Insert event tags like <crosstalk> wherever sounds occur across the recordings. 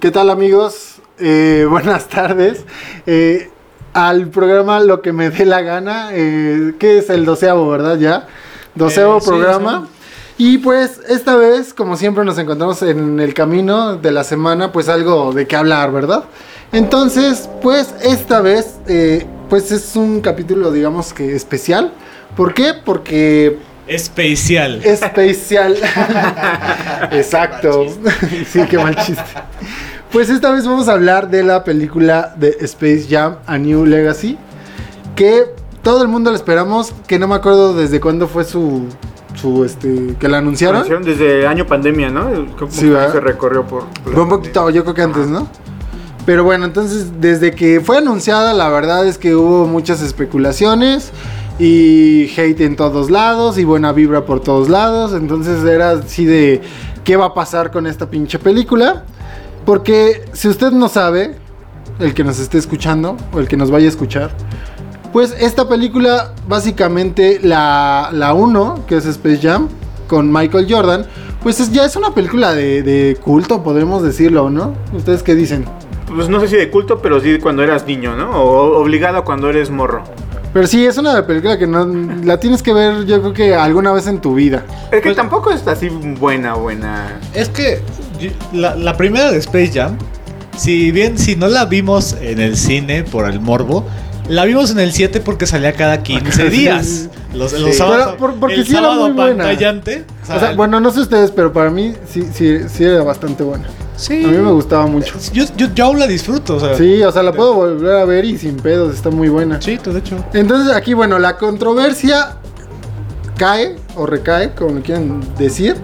¿Qué tal amigos? Eh, <laughs> buenas tardes. Eh, al programa Lo que me dé la gana, eh, que es el doceavo, ¿verdad? Ya. Doceavo Eh, sí, programa. Y pues esta vez, como siempre, nos encontramos en el camino de la semana, pues algo de qué hablar, ¿verdad? Entonces, pues esta vez, eh, pues es un capítulo, digamos que especial. ¿Por qué? Porque Especial. especial. <laughs> Exacto. <laughs> sí, qué mal chiste. Pues esta vez vamos a hablar de la película de Space Jam A New Legacy. Que todo el mundo la esperamos. Que no me acuerdo desde cuándo fue su. su este. que la anunciaron. Anunciaron Desde el año pandemia, ¿no? Como Sí, que ¿verdad? se recorrió por. por Fue un poquito, yo creo que antes, ¿no? Pero bueno, entonces desde que fue anunciada, la verdad es que hubo muchas especulaciones y hate en todos lados y buena vibra por todos lados. Entonces era así de qué va a pasar con esta pinche película. Porque si usted no sabe, el que nos esté escuchando o el que nos vaya a escuchar, pues esta película, básicamente la, la 1, que es Space Jam, con Michael Jordan, pues es- ya es una película de, culto, podremos decirlo, ¿no? ¿Ustedes qué dicen? Pues no sé si de culto, pero sí cuando eras niño, ¿no? O obligado cuando eres morro. Pero sí, es una película que no la tienes que ver, yo creo que alguna vez en tu vida. Es que Pues- tampoco es así buena, buena. Es que la, la primera de Space Jam, si bien si no la vimos en el cine por el morbo, la vimos en el 7 porque salía cada 15 <laughs> días. Los, los Sí. sábados, Pero por- porque el sí era muy buena. pantallante. O sea, bueno, no sé ustedes, pero para mí sí, sí, sí era bastante buena. Sí. A mí me gustaba mucho. Yo, yo, yo aún la disfruto. O sea, Sí, o sea, la puedo volver a ver y sin pedos, está muy buena. Sí, de hecho. Entonces aquí, bueno, la controversia cae o recae, como lo quieran decir,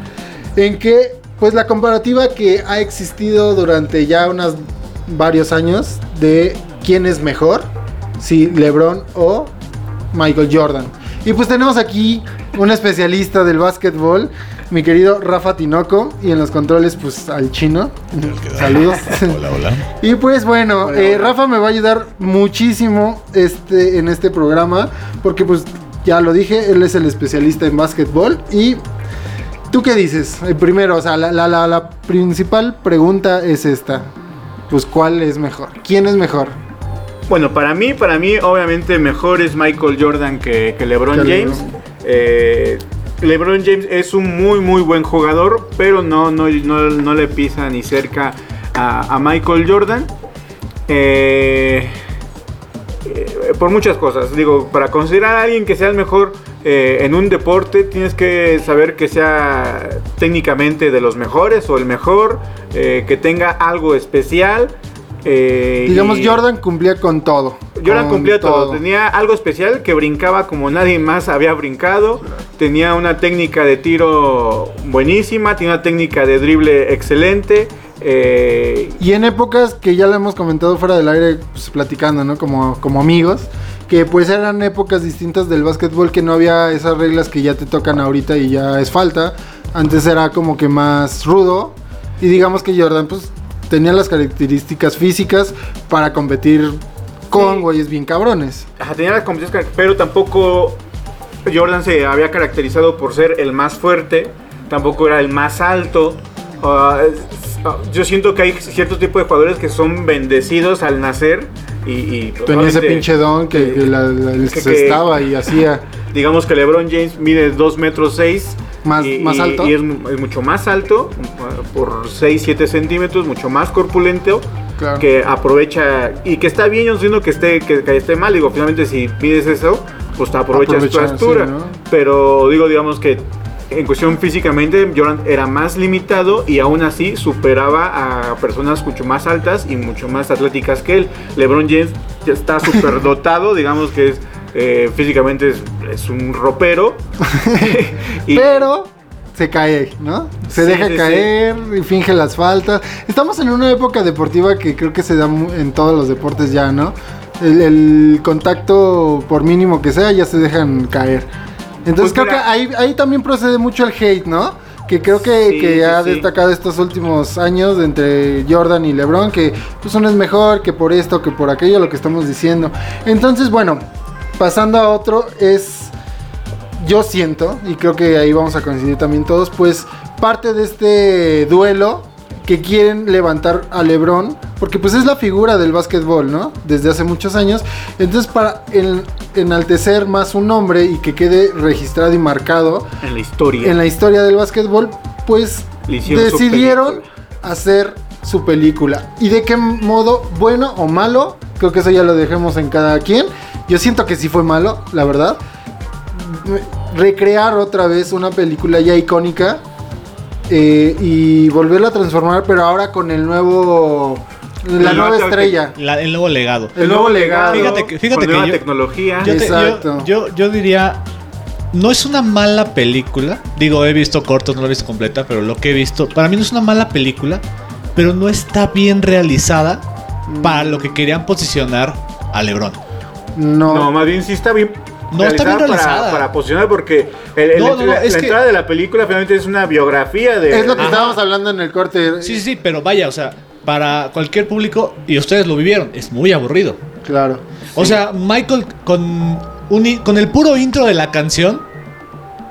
en que pues la comparativa que ha existido durante ya unos varios años de quién es mejor, si LeBron o Michael Jordan. Y pues tenemos aquí un especialista del básquetbol, mi querido Rafa Tinoco, y en los controles pues al chino. Saludos. Hola, hola. <laughs> Y pues bueno, Hola, eh, hola. Rafa me va a ayudar muchísimo este, en este programa, porque pues ya lo dije, él es el especialista en básquetbol. Y tú qué dices? Eh, primero, o sea, la, la- la- la principal pregunta es esta. Pues ¿cuál es mejor? ¿Quién es mejor? Bueno, para mí, para mí, obviamente mejor es Michael Jordan que, que LeBron James. Eh, LeBron James es un muy, muy buen jugador, pero no, no, no, no le pisa ni cerca a, Michael Jordan. Eh, eh, por muchas cosas. Digo, para considerar a alguien que sea el mejor eh, en un deporte, tienes que saber que sea técnicamente de los mejores o el mejor, que tenga algo especial. Eh, Digamos, y- Jordan cumplía con todo. Jordan con cumplía todo. Tenía algo especial que brincaba como nadie más había brincado. Tenía una técnica de tiro buenísima. Tenía una técnica de drible excelente. eh, Y en épocas que ya lo hemos comentado fuera del aire, pues, platicando, ¿no? Como, como amigos, que pues eran épocas distintas del básquetbol, que no había esas reglas que ya te tocan ahorita y ya es falta. Antes era como que más rudo. Y digamos que Jordan, pues, tenía las características físicas para competir con Sí. güeyes bien cabrones. ajá, tenía las competencias, pero tampoco Jordan se había caracterizado por ser el más fuerte. Tampoco era el más alto. Ah, ah, yo siento que hay cierto tipo de jugadores que son bendecidos al nacer. Y, y, Tenía ese pinche don que, que la- la- que- se que- estaba y hacía <laughs> Digamos que LeBron James mide 2 metros 6. Más- y, más alto. Y es, es mucho más alto, por 6, 7 centímetros, mucho más corpulento. Claro. Que aprovecha y que está bien, yo no siento que esté, que, que esté mal. Digo, finalmente, si mides eso, pues te aprovechas tu altura. sí, ¿no? Pero digo, digamos que en cuestión físicamente, Jordan era más limitado y aún así superaba a personas mucho más altas y mucho más atléticas que él. LeBron James está <laughs> súper dotado, digamos que es eh, físicamente es, es un ropero. <laughs> <laughs> Y- Pero se cae, ¿no? Se Sí, deja sí, caer y finge las faltas. Estamos en una época deportiva que creo que se da en todos los deportes ya, ¿no? El, el contacto, por mínimo que sea, ya se dejan caer. Entonces Pues creo mira- que ahí, ahí también procede mucho el hate, ¿no? Que creo que, Sí, que ha sí. destacado estos últimos años entre Jordan y LeBron, que pues uno es mejor, que por esto, que por aquello, lo que estamos diciendo. Entonces, bueno, pasando a otro, es yo siento, y creo que ahí vamos a coincidir también todos, pues parte de este duelo que quieren levantar a LeBron, porque pues es la figura del básquetbol, ¿no? Desde hace muchos años. Entonces para en- enaltecer más un nombre y que quede registrado y marcado En la historia. en la historia del básquetbol, pues decidieron hacer su película. ¿Y de qué modo, bueno o malo? Creo que eso ya lo dejemos en cada quien. Yo siento que sí fue malo, la verdad. Recrear otra vez una película ya icónica eh, y volverla a transformar, pero ahora con el nuevo. La El nueva nuevo- estrella. La- el nuevo legado. El nuevo legado. Fíjate que- fíjate con que nueva yo- tecnología. Yo, te- Exacto. yo, yo diría, no es una mala película. Digo, he visto cortos, no la he visto completa, pero lo que he visto, para mí no es una mala película, pero no está bien realizada para lo que querían posicionar a LeBron. No. No, más bien sí está bien. No está bien realizada. Para, para posicionar, porque el- el- No, no, no, la, es la que- entrada de la película finalmente es una biografía de. es lo que Ajá. estábamos hablando en el corte. Sí, sí, sí, pero vaya, o sea, para cualquier público, y ustedes lo vivieron, es muy aburrido. Claro. O sea, Michael con, un con el puro intro de la canción,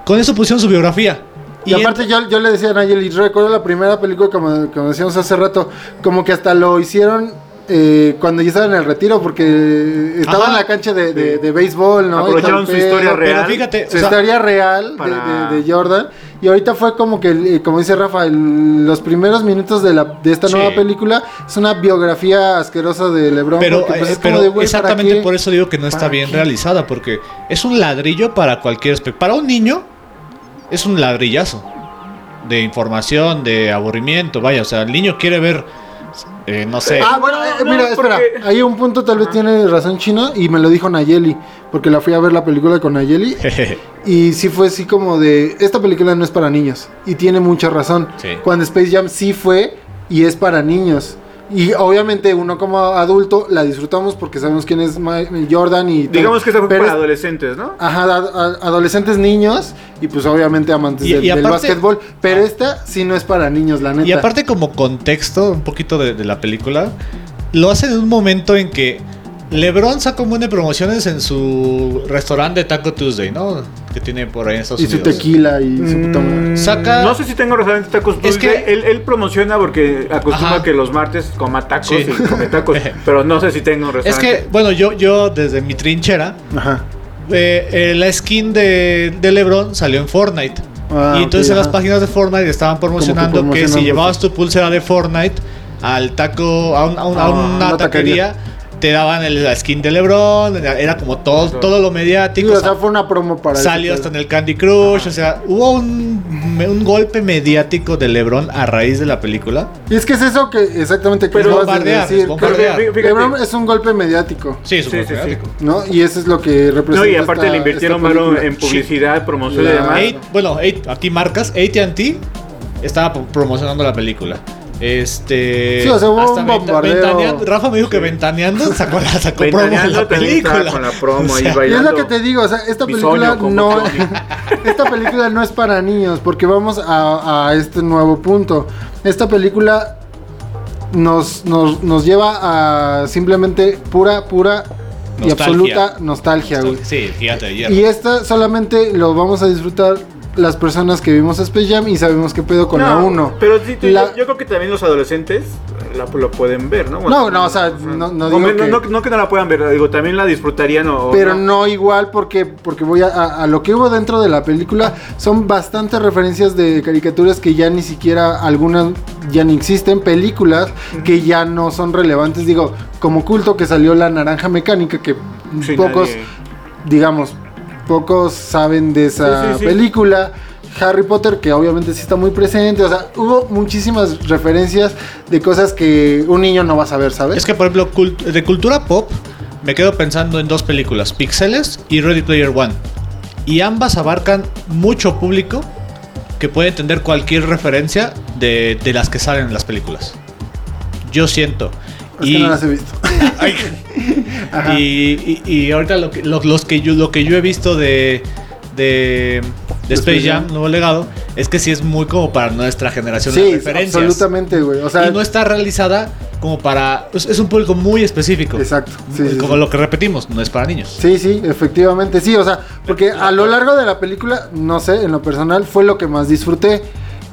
con eso pusieron su biografía. Y, aparte yo, yo le decía a Nayeli, recuerdo la primera película como, como decíamos hace rato, como que hasta lo hicieron eh, cuando ya estaba en el retiro, porque estaba Ajá. en la cancha de, de- de béisbol, ¿no? Aprovecharon su historia real. Pero fíjate, Su o sea, historia real de- para- de, de Jordan. Y ahorita fue como que, como dice Rafa, el- los primeros minutos de, la, de esta Sí. nueva película es una biografía asquerosa de LeBron. Pero, porque, pues, eh, es como pero de, ¿para exactamente por eso digo que no está ¿Para bien qué? realizada, porque es un ladrillo para cualquier. Para un niño, es un ladrillazo de información, de aburrimiento. Vaya, o sea, el niño quiere ver, eh, no sé. Ah, bueno, eh, mira, no, espera. porque- Hay un punto, tal vez tiene razón Chino, y me lo dijo Nayeli, porque la fui a ver la película con Nayeli. <laughs> Y sí fue así como de, esta película no es para niños. Y tiene mucha razón. Sí. Cuando Space Jam sí fue y es para niños. Y obviamente uno como adulto la disfrutamos porque sabemos quién es Jordan y... todo. Digamos que esta fue Pero para es- adolescentes, ¿no? Ajá, ad- ad- adolescentes niños y pues obviamente amantes Y- del, y del aparte- básquetbol. Pero esta sí no es para niños, la neta. Y aparte como contexto, un poquito de, de la película, lo hacen en un momento en que LeBron saca un buen de promociones en su restaurante de Taco Tuesday, ¿no? Que tiene por ahí en Estados Y su Unidos. tequila y su puta madre. Mm, Saca- No sé si tengo restaurante tacos Es Tuesday. que- él, él promociona porque acostumbra Ajá. que los martes coma tacos Sí. y come tacos. <laughs> pero no sé si tengo un Es restaurante. que, bueno, yo, yo desde mi trinchera, Ajá. eh, eh, la skin de, de LeBron salió en Fortnite. Ah, y entonces en las ajá. páginas de Fortnite estaban promocionando que si llevabas tu pulsera de Fortnite al taco, a, un- a un- a Ah, una, una taquería, te daban el- la skin de LeBron, era como todo, Ajá. todo lo Sí, mediático. o sea, fue una promo para Salió hasta en el Candy Crush, o sea, hubo un, un golpe mediático de LeBron a raíz de la película. Y es que es eso que exactamente que Pero acabas de bombardear, decir. es bombardear. Pero Fíjate. LeBron es un golpe mediático, Sí, es un Sí, golpe sí, sí. mediático. ¿no? Y eso es lo que representa no, y aparte esta- le invirtieron mano en publicidad, promoción y Claro. demás. Eight- bueno, Eight- aquí marcas, AT&T estaba pro- promocionando la película. Este. Sí, o sea, hubo hasta un bombardeo. ventaneando- Rafa me dijo que ventaneando sacó la, sacó promo de Ventaneando la película. con la promo O ahí sea, Y es lo que te digo, o sea, esta película no <laughs> esta película no es para niños porque vamos a, a este nuevo punto. Esta película nos, nos, nos lleva a simplemente pura, pura y Nostalgia. absoluta nostalgia, güey. Sí, hierro. Y esta solamente lo vamos a disfrutar las personas que vimos Space Jam y sabemos qué pedo con la 1. Pero sí, tú- La- yo, yo creo que también los adolescentes la- lo pueden ver, ¿no? No, no, o sea, no- no digo no, que- no, no que no la puedan ver, digo, también la disfrutarían o... Pero no igual porque, porque voy a, a- a lo que hubo dentro de la película. Son bastantes referencias de caricaturas que ya ni siquiera algunas ya ni existen. Películas que ya no son relevantes. Digo, como culto que salió La Naranja Mecánica, que Sí, pocos, nadie- digamos, pocos saben de esa Sí, sí, sí. película. Harry Potter, que obviamente sí está muy presente. O sea, hubo muchísimas referencias de cosas que un niño no va a saber, ¿sabes? Es que, por ejemplo, cult- de cultura pop, me quedo pensando en dos películas, Pixeles y Ready Player One. Y ambas abarcan mucho público que puede entender cualquier referencia de, de las que salen en las películas. Yo siento. Es que no las he visto. Ay. <laughs> Y, y- y ahorita lo que, lo- los que yo, lo que yo he visto de, de de Space Jam, nuevo legado, es que sí es muy como para nuestra generación de Sí, referencias. absolutamente, güey. O sea, y no está realizada como para. Es, es un público muy específico. exacto. Sí, sí, como lo que repetimos, no es para niños. Sí, sí, efectivamente, sí, o sea, porque a lo largo de la película, no sé, en lo personal, fue lo que más disfruté.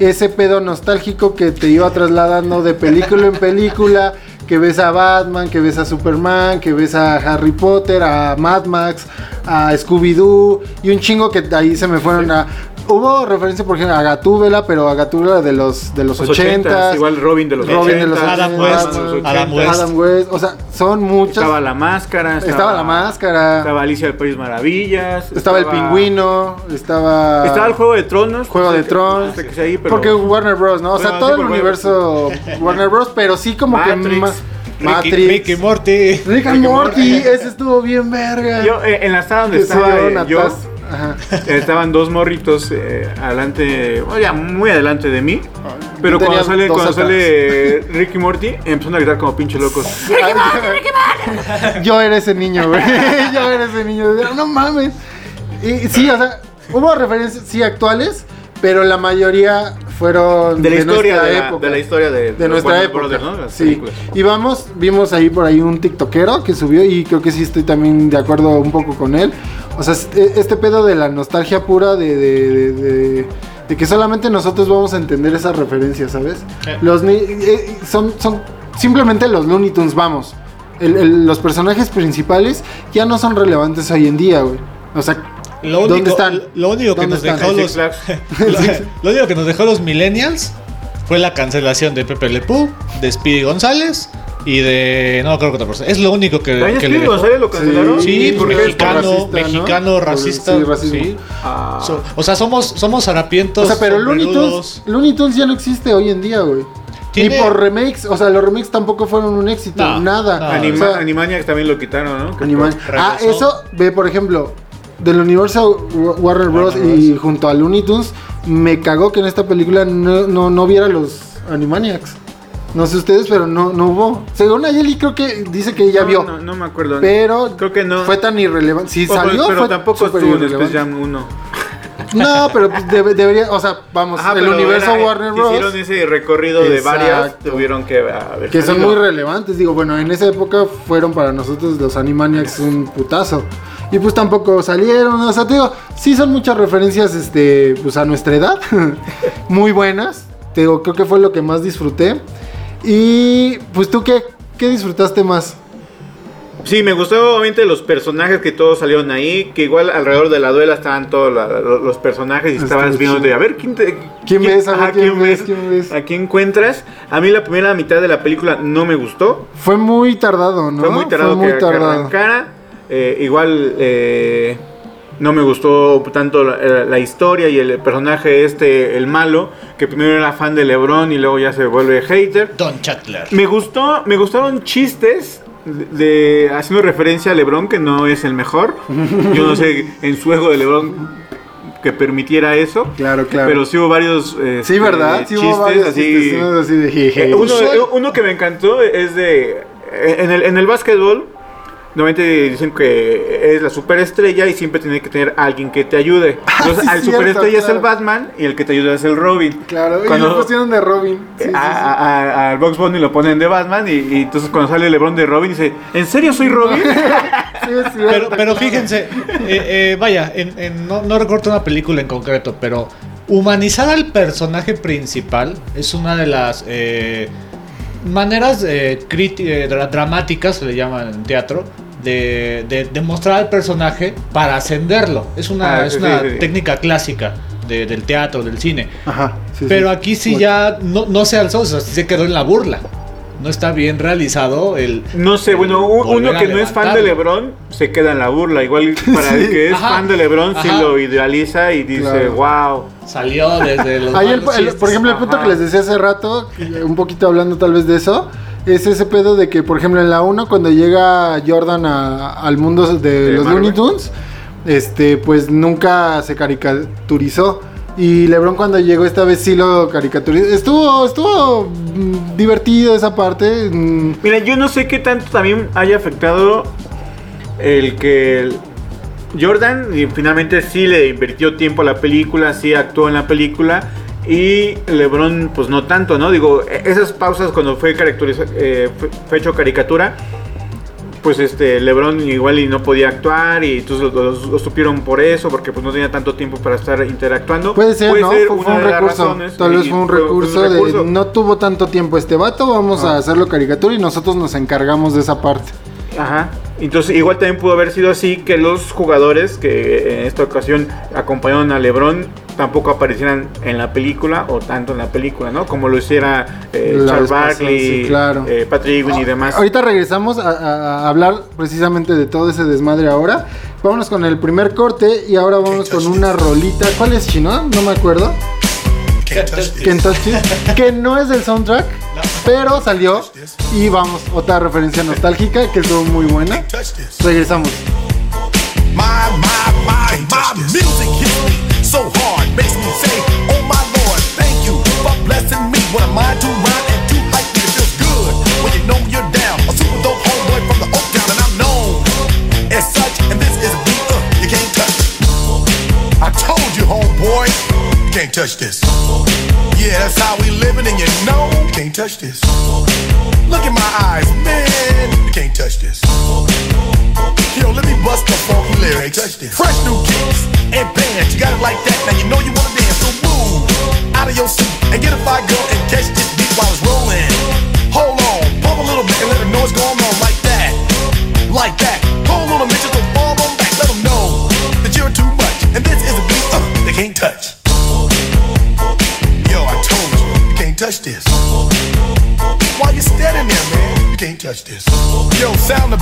Ese pedo nostálgico que te iba trasladando de película en película, que ves a Batman, que ves a Superman, que ves a Harry Potter, a Mad Max, a Scooby-Doo, y un chingo que ahí se me fueron a... Hubo referencia, por ejemplo, a Gatúbela, pero a Gatúbela de los, de los, Los 80 80s, igual Robin de los Robin de los 80s, Adam ochentas, West, Adam 80s. West. Adam West, o sea, son muchas... Estaba la máscara. Estaba la máscara. Estaba Alicia del País Maravillas. Estaba el pingüino, estaba. Estaba el Juego de Tronos. Juego de Tronos. Hasta que sea ahí, pero- Porque Warner Bros, ¿no? O sea, Bueno, todo sí, el universo Warner Bros, pero sí como Matrix. que Ricky, Matrix. Ricky Morty. Rick and Rick Morty, Morty. ese estuvo bien verga. Yo, eh, en la sala donde estaba eh, a yo, Ajá. estaban dos morritos eh, adelante, o ya muy adelante de mí. Pero cuando sale, cuando atrás. sale Ricky Morty, empezaron a gritar como pinche locos. Yo era ese niño, güey. <laughs> Yo era ese niño. No mames. Y sí, o sea, hubo referencias, sí, actuales, pero la mayoría fueron De la historia nuestra de la, época. de la historia de, de nuestra Warner época. Brothers, ¿no? Las sí. películas. Y vamos, vimos ahí por ahí un tiktokero que subió y creo que sí estoy también de acuerdo un poco con él. O sea, este este pedo de la nostalgia pura de, de, de- de- de que solamente nosotros vamos a entender esas referencias, ¿sabes? Sí. Los eh, son, son simplemente los Looney Tunes, vamos. El- el- los personajes principales ya no son relevantes hoy en día, güey. O sea, Lo único, ¿dónde están? Lo único que ¿Dónde nos están? dejó los. Lo, <laughs> <laughs> lo único que nos dejó los millennials fue la cancelación de Pepe Le Pew, de Speedy González y de. No creo que otra persona. Es lo único que, ¿También que Speedy. González lo cancelaron? Sí, porque porque mexicano, racista, ¿no? mexicano, Por- racista. sí, racismo. sí. Ah. So- o sea, somos, somos harapientos. O sea, pero Looney. Tunes, Looney Tunes ya no existe hoy en día, güey. Tiene- Ni por remakes, o sea, los remakes tampoco fueron un éxito, No, nada. no. Anima- O sea, Animaniacs también lo quitaron, ¿no? Que Ah, regresó. eso, ve, por ejemplo, del universo Wa- Warner Bros. Y junto a Looney Tunes, me cagó que en esta película no, no, no viera los Animaniacs. No sé ustedes, pero no, no hubo. Según Ayeli, creo que dice que ella no, vio. No, no me acuerdo. Pero Creo que no. fue tan irrelevante. Si pero- salió, pero fue tampoco estuvo en. Space Jam 1. No, pero debe- debería, o sea, vamos, Ajá, el universo era- Warner Bros. Hicieron ese recorrido de varias, Exacto. tuvieron que haber Que son salido. muy relevantes. Digo, bueno, en esa época fueron para nosotros los Animaniacs un putazo. Y pues tampoco salieron. O sea, te digo, sí son muchas referencias este, pues a nuestra edad. <laughs> muy buenas. Te digo, creo que fue lo que más disfruté. Y pues tú qué, qué disfrutaste más? Sí, me gustó obviamente los personajes que todos salieron ahí, que igual alrededor de la duela estaban todos la- los personajes y estabas viendo de chido. a ver quién te ¿Quién ves? A ver, ¿quién ves? ¿Quién ves? ¿A quién encuentras? A mí la primera mitad de la película no me gustó. Fue muy tardado, ¿no? Fue muy tardado Fue muy que, que arrancara. Eh, igual eh, no me gustó tanto la, la historia y el personaje este, el malo, que primero era fan de LeBron y luego ya se vuelve hater. Don Chatler. Me gustó, me gustaron chistes de, de- haciendo referencia a LeBron que no es el mejor. <laughs> Yo no sé en su ego de LeBron que permitiera eso. Claro, claro. Pero sí hubo varios eh, sí, ¿verdad? Sí, hubo varios así. chistes, así de jeje. Eh, uno, uno que me encantó es de. eh, En el, en el básquetbol, normalmente dicen que es la superestrella y siempre tiene que tener alguien que te ayude. <laughs> Entonces, sí, al cierto, superestrella es el. Batman y el que te ayuda es el Robin. Claro, y Cuando- lo pusieron de Robin. Sí, sí, sí. a, a- a- al Box Bunny lo ponen de Batman y, y entonces cuando sale LeBron de Robin dice, ¿en serio soy Robin? <laughs> Sí, es cierto, Pero, pero claro. fíjense, eh, eh, vaya, en- en- no, no recuerdo una película en concreto, pero humanizar al personaje principal es una de las eh, maneras eh, eh, dra- dramáticas, se le llama en teatro, de, de, de mostrar al personaje para ascenderlo. Es una, Ah, es sí, una sí, sí. técnica clásica de- del teatro, del cine. Ajá. Pero aquí sí ya no, no se alzó, o sea, se quedó en la burla. No está bien realizado el... No sé, bueno, uno que no es fan de. LeBron se queda en la burla. Igual <laughs> para el que es Ajá, fan de LeBron sí lo idealiza y dice, Claro. wow. Salió desde los... Ahí el- malos el- chistes. por ejemplo, el punto Ajá. que les decía hace rato, un poquito hablando tal vez de eso, es ese pedo de que, por ejemplo, en la 1, cuando llega Jordan a- al mundo de, De los Marvel. Looney Tunes, este, pues nunca se caricaturizó. Y LeBron cuando llegó esta vez sí lo caricaturizó. Estuvo, estuvo mm, divertido esa parte. mm, Mira, yo no sé qué tanto también haya afectado el que Jordan finalmente sí le invirtió tiempo a la película, sí actuó en la película. Y LeBron, pues no tanto, ¿no? Digo, e- esas pausas cuando fue, eh, caricatura, pues este LeBron igual y no podía actuar y entonces lo, lo- lo supieron por eso, porque pues no tenía tanto tiempo para estar interactuando. Puede ser, ¿no? Fue, fue una un de recurso. razones, Tal vez fue un fue recurso, un recurso. de no tuvo tanto tiempo este vato, vamos Ah. a hacerlo caricatura y nosotros nos encargamos de esa parte. Ajá. Entonces, igual también pudo haber sido así que los jugadores que en esta ocasión acompañaron a LeBron tampoco aparecieran en la película o tanto en la película, ¿no? Como lo hiciera eh, Charles Barkley, sí, claro. eh, Patrick Ewing y demás. Ahorita regresamos a, a- a hablar precisamente de todo ese desmadre ahora. Vámonos con el primer corte y ahora vamos con una rolita. ¿Cuál es chino? No me acuerdo. Can't Touch This, que no es del soundtrack, pero salió. Y vamos, otra referencia nostálgica que estuvo muy buena. Touch this. Regresamos. My, my, my, my music hits me so hard, makes me say, Oh my Lord, thank you for blessing me. To can't touch this. Yeah, that's how we living, and you know you can't touch this. Look in my eyes, man, you can't touch this. Yo, let me bust the funky lyrics. Fresh new kicks and bands. You got it like that. Now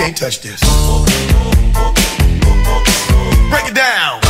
Can't touch this. Break it down.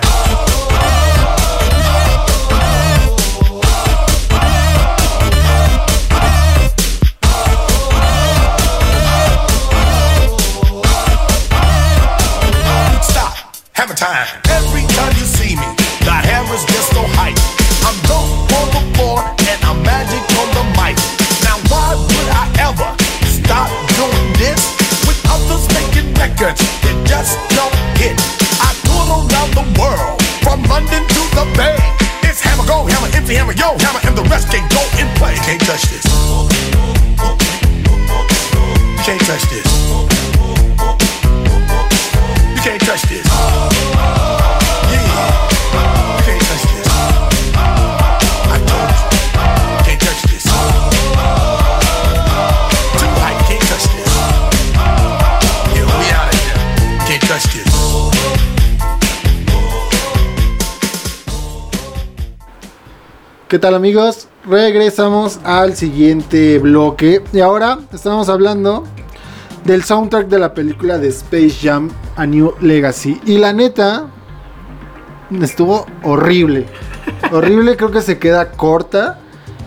¿Qué tal amigos? Regresamos al siguiente bloque. Y ahora estamos hablando del soundtrack de la película de Space Jam A New Legacy. Y la neta, estuvo horrible. Horrible, creo que se queda corta.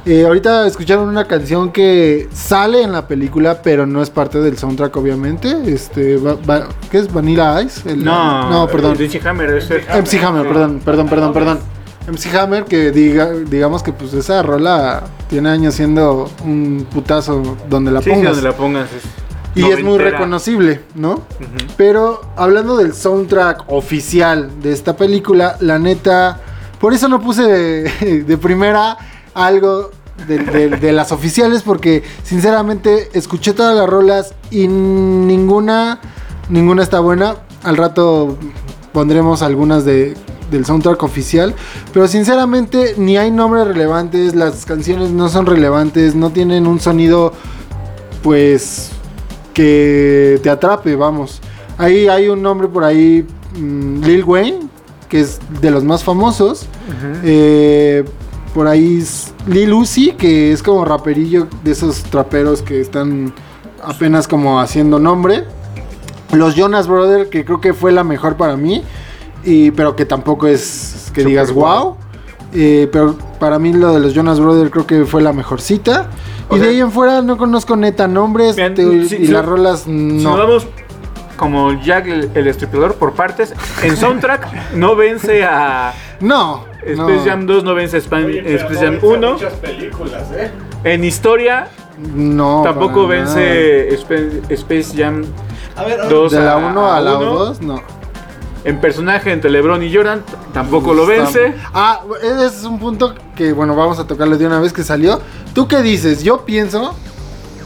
Eh, ahorita escucharon una canción que sale en la película, pero no es parte del soundtrack, obviamente. Este, va- va- ¿Qué es? ¿Vanilla Ice? El- No, no, perdón. MC Hammer es el- MC Hammer, perdón, perdón, perdón, perdón. MC Hammer, que diga, digamos que pues esa rola tiene años siendo un putazo donde la Sí, sí, pongas. donde la pongas. es y es muy reconocible, ¿no? Pero hablando del soundtrack oficial de esta película, la neta, por eso no puse de, <laughs> de primera algo de, de- de las oficiales, porque sinceramente escuché todas las rolas y ninguna, ninguna está buena. Al rato pondremos algunas de, del soundtrack oficial, pero sinceramente ni hay nombres relevantes, las canciones no son relevantes, no tienen un sonido pues que te atrape, vamos. Ahí hay un nombre por ahí, mm, Lil Wayne, que es de los más famosos. Eh, por ahí es Lil Uzi, que es como raperillo de esos traperos que están apenas como haciendo nombre. Los Jonas Brothers, que creo que fue la mejor para mí, y, pero que tampoco es que Super digas wow. Eh, pero para mí lo de los Jonas Brothers creo que fue la mejor cita. O y de ahí en fuera no conozco neta nombres Vean, te- si- y si- las rolas Si no. nos vamos como Jack el, el Destripador por partes, en soundtrack <laughs> no vence a no. Space no, Jam 2, no vence a Span- Space Jam 1. En historia no, tampoco vence Spa- Space Jam A ver, 2 De la 1 a la uno. 2, no. En personaje entre LeBron y Jordan tampoco lo vence. Ah, ese es un punto que, bueno, vamos a tocarlo de una vez que salió. ¿Tú qué dices? Yo pienso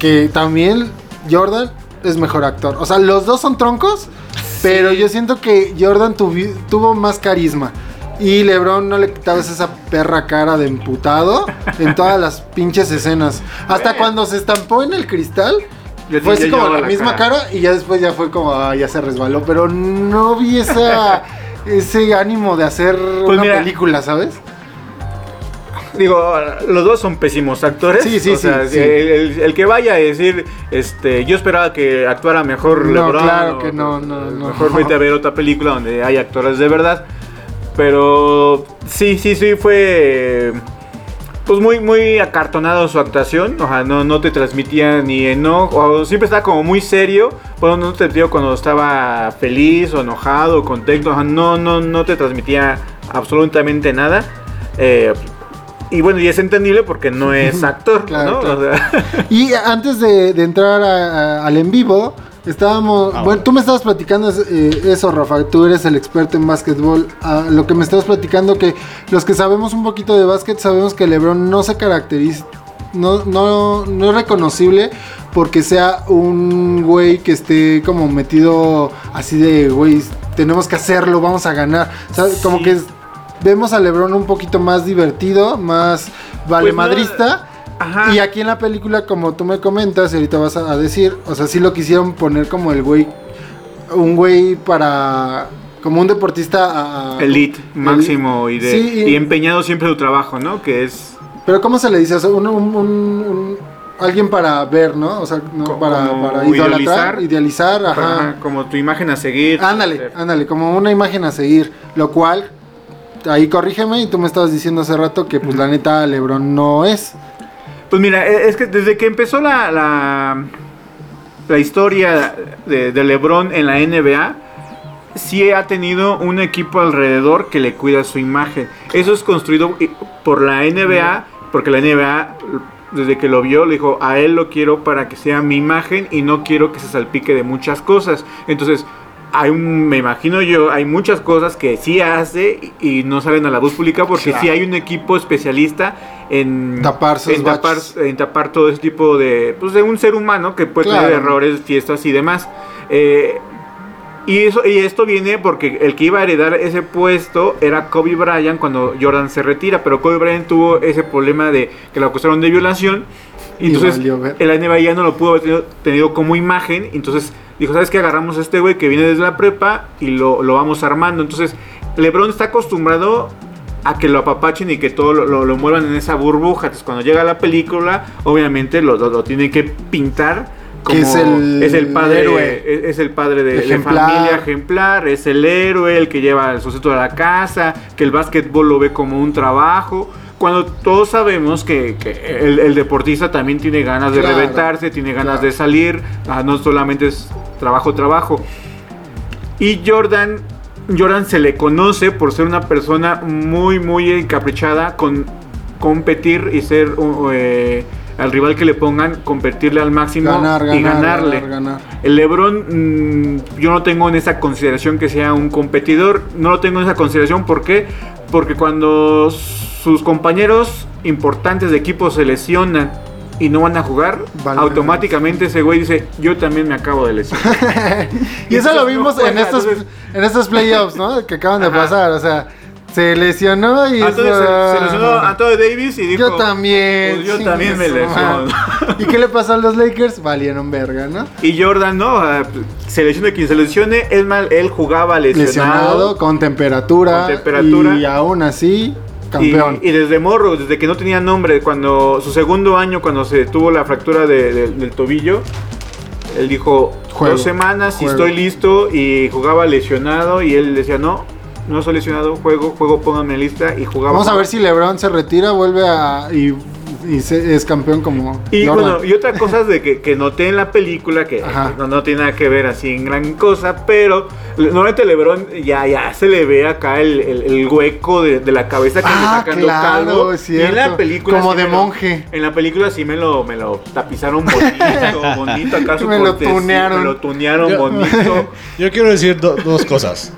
que también Jordan es mejor actor. O sea, los dos son troncos, pero yo siento que Jordan tuvi- tuvo más carisma. Y LeBron no le quitabas esa perra cara de emputado en todas las pinches escenas. Hasta cuando se estampó en el cristal, fue así como la, la misma cara. cara. y ya después ya fue como, ah, ya se resbaló. Pero no vi esa, <laughs> ese ánimo de hacer Pues una mira, película, ¿sabes? Digo, los dos son pésimos actores. Sí, sí, O sí, sea, sí. El, que vaya a decir, este, yo esperaba que actuara mejor No, LeBron. claro o- que no, no, no. Mejor vete a ver otra película donde hay actores de verdad. Pero sí, sí, sí, fue pues muy, muy acartonado su actuación. O sea, no, no te transmitía ni enojo. o siempre estaba como muy serio. Bueno, no te digo cuando estaba feliz o enojado o contento. o sea, no, no, no te transmitía absolutamente nada. Eh, y bueno, y es entendible porque no es <laughs> actor, Claro, ¿no? claro. O sea, <laughs> Y antes de, de entrar a- a- al en vivo, estábamos. Ah, bueno, tú me estabas platicando eh, eso, Rafa. Tú eres el experto en básquetbol. Ah, lo que me estabas platicando, que los que sabemos un poquito de básquet, sabemos que LeBron no se caracteriza. No, no, no es reconocible porque sea un güey que esté como metido así de, güey, tenemos que hacerlo, vamos a ganar. O sea, como que vemos a LeBron un poquito más divertido, más valemadrista. Ajá. Y aquí en la película, como tú me comentas, y ahorita vas a, a decir, o sea, sí lo quisieron poner como el güey, un güey para, como un deportista a- a- elite el- máximo y, de, Sí, y empeñado siempre en su trabajo, ¿no? Que es Pero ¿cómo se le dice? O sea, un, un- un- un- alguien para ver, ¿no? O sea, no, para, idealizar. idolatrar, idealizar, ajá. Ajá, como tu imagen a seguir. Ándale, ándale, como una imagen a seguir, lo cual, ahí corrígeme, y tú me estabas diciendo hace rato que pues la neta Lebron no es. Pues mira, e- es que desde que empezó la, la, historia de, LeBron en la NBA, sí ha tenido un equipo alrededor que le cuida su imagen. Eso es construido por la NBA, porque la NBA, desde que lo vio, le dijo, a él lo quiero para que sea mi imagen y no quiero que se salpique de muchas cosas. Entonces, hay un, me imagino yo, hay muchas cosas que sí hace y y no salen a la luz pública porque sí hay un equipo especialista en Tapar en tapar, en tapar todo ese tipo de pues de un ser humano que puede Claro. tener errores, fiestas y demás. Eh, y eso y esto viene porque el que iba a heredar ese puesto era Kobe Bryant cuando Jordan se retira, pero Kobe Bryant tuvo ese problema de que lo acusaron de violación. Y Y entonces el NBA ya no lo pudo haber tenido, tenido como imagen. Entonces dijo, ¿sabes qué? Agarramos a este güey que viene desde la prepa y lo, lo vamos armando. Entonces LeBron está acostumbrado a que lo apapachen y que todo lo, lo, lo muevan en esa burbuja. Entonces, cuando llega la película, obviamente lo, lo, lo tienen que pintar como es el es el padre héroe. es, es el padre de, familia ejemplar, es el héroe, el que lleva el sustento de la casa, que el básquetbol lo ve como un trabajo. Cuando todos sabemos que, que el, el deportista también tiene ganas de Claro, reventarse, tiene ganas claro. de salir, ah, no solamente es trabajo, trabajo. Y Jordan, Jordan se le conoce por ser una persona muy, muy encaprichada con competir y ser eh, al rival que le pongan, competirle al máximo Ganar, y ganar, ganarle. ganar, ganar. El LeBron, mm, yo no tengo en esa consideración que sea un competidor. No lo tengo en esa consideración. ¿Por qué? Porque cuando sus compañeros importantes de equipo se lesionan y no van a jugar, Vale. automáticamente ese güey dice: Yo también me acabo de lesionar. <laughs> Y eso lo vimos no en estos entonces- en estos playoffs, ¿no? Que acaban de Ajá. pasar, o sea, se lesionó y eso- se, se lesionó Anthony Davis y dijo: Yo también. "Pues yo también me lesiono. <laughs> ¿Y qué le pasó a los Lakers? Valieron verga, ¿no? Y Jordan, no, se lesione quien se lesione. Es mal, él jugaba lesionado. Lesionado, con temperatura. Con temperatura. Y aún así, campeón. y desde morro, desde que no tenía nombre, cuando su segundo año, cuando se tuvo la fractura de- de- del tobillo, él dijo Juego, dos semanas y estoy listo y jugaba lesionado y él decía no, no soy lesionado, juego, juego, pónganme en lista y jugaba. Vamos a ver si LeBron se retira, vuelve a. y, y se- es campeón como. Y Jordan. bueno, y otra <laughs> cosa de que, que noté en la película, que no, no tiene nada que ver así en gran cosa, pero normalmente Lebron ya, ya se le ve acá el, el- el hueco de, de la cabeza que Ah, le sacando claro, calvo. es y en la película Como sí de me lo- monje. en la película sí me lo, me lo tapizaron bonito, <laughs> bonito acá su Me lo tunearon. Me lo tunearon Yo- bonito. <laughs> Yo quiero decir do- dos cosas.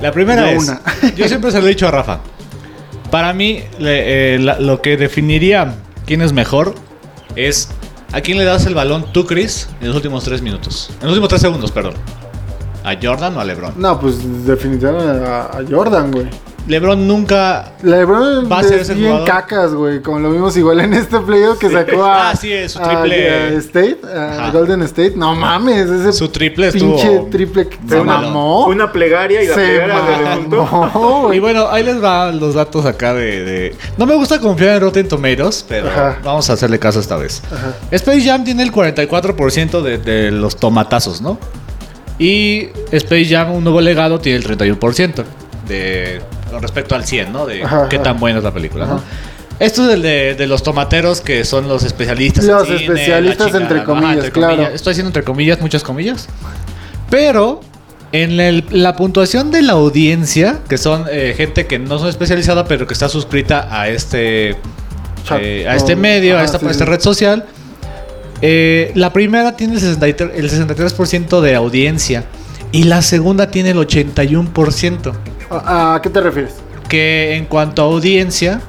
La primera es, una. <laughs> yo siempre se lo he dicho a Rafa. Para mí, le- eh, la- lo que definiría quién es mejor es a quién le das el balón tú, Chris, en los últimos tres minutos. En los últimos tres segundos, perdón. ¿A Jordan o a LeBron? No, pues definitivamente a, a Jordan, güey. LeBron nunca. LeBron Va a ser es ese bien jugador. cacas, güey. Como lo vimos igual en este playoff que sacó a. <laughs> Ah, sí, es su triple- a State, a. Golden State. No mames, ese Su triple estuvo pinche triple que se mamó. Fue una plegaria y la se plegaria mamó, Y bueno, ahí les van los datos acá de, de- No me gusta confiar en Rotten Tomatoes, pero Ajá. vamos a hacerle caso esta vez. Space Jam tiene el 44% de, de los tomatazos, ¿no? Y Space Jam, un nuevo legado, tiene el 31% de, con respecto al 100, ¿no? De Ajá, qué tan buena es la película. Esto es el de, de los tomateros que son los especialistas. en Los cine, especialistas, entre comillas, claro. Estoy haciendo entre comillas, muchas comillas. Pero en el- la puntuación de la audiencia, que son eh, gente que no son especializada, pero que está suscrita a este, Chat. eh, a este Oh, medio, a esta, sí, a esta sí. red social, eh, la primera tiene el 63%, el 63% de audiencia y la segunda tiene el 81%. ¿A, a qué te refieres? Que en cuanto a audiencia,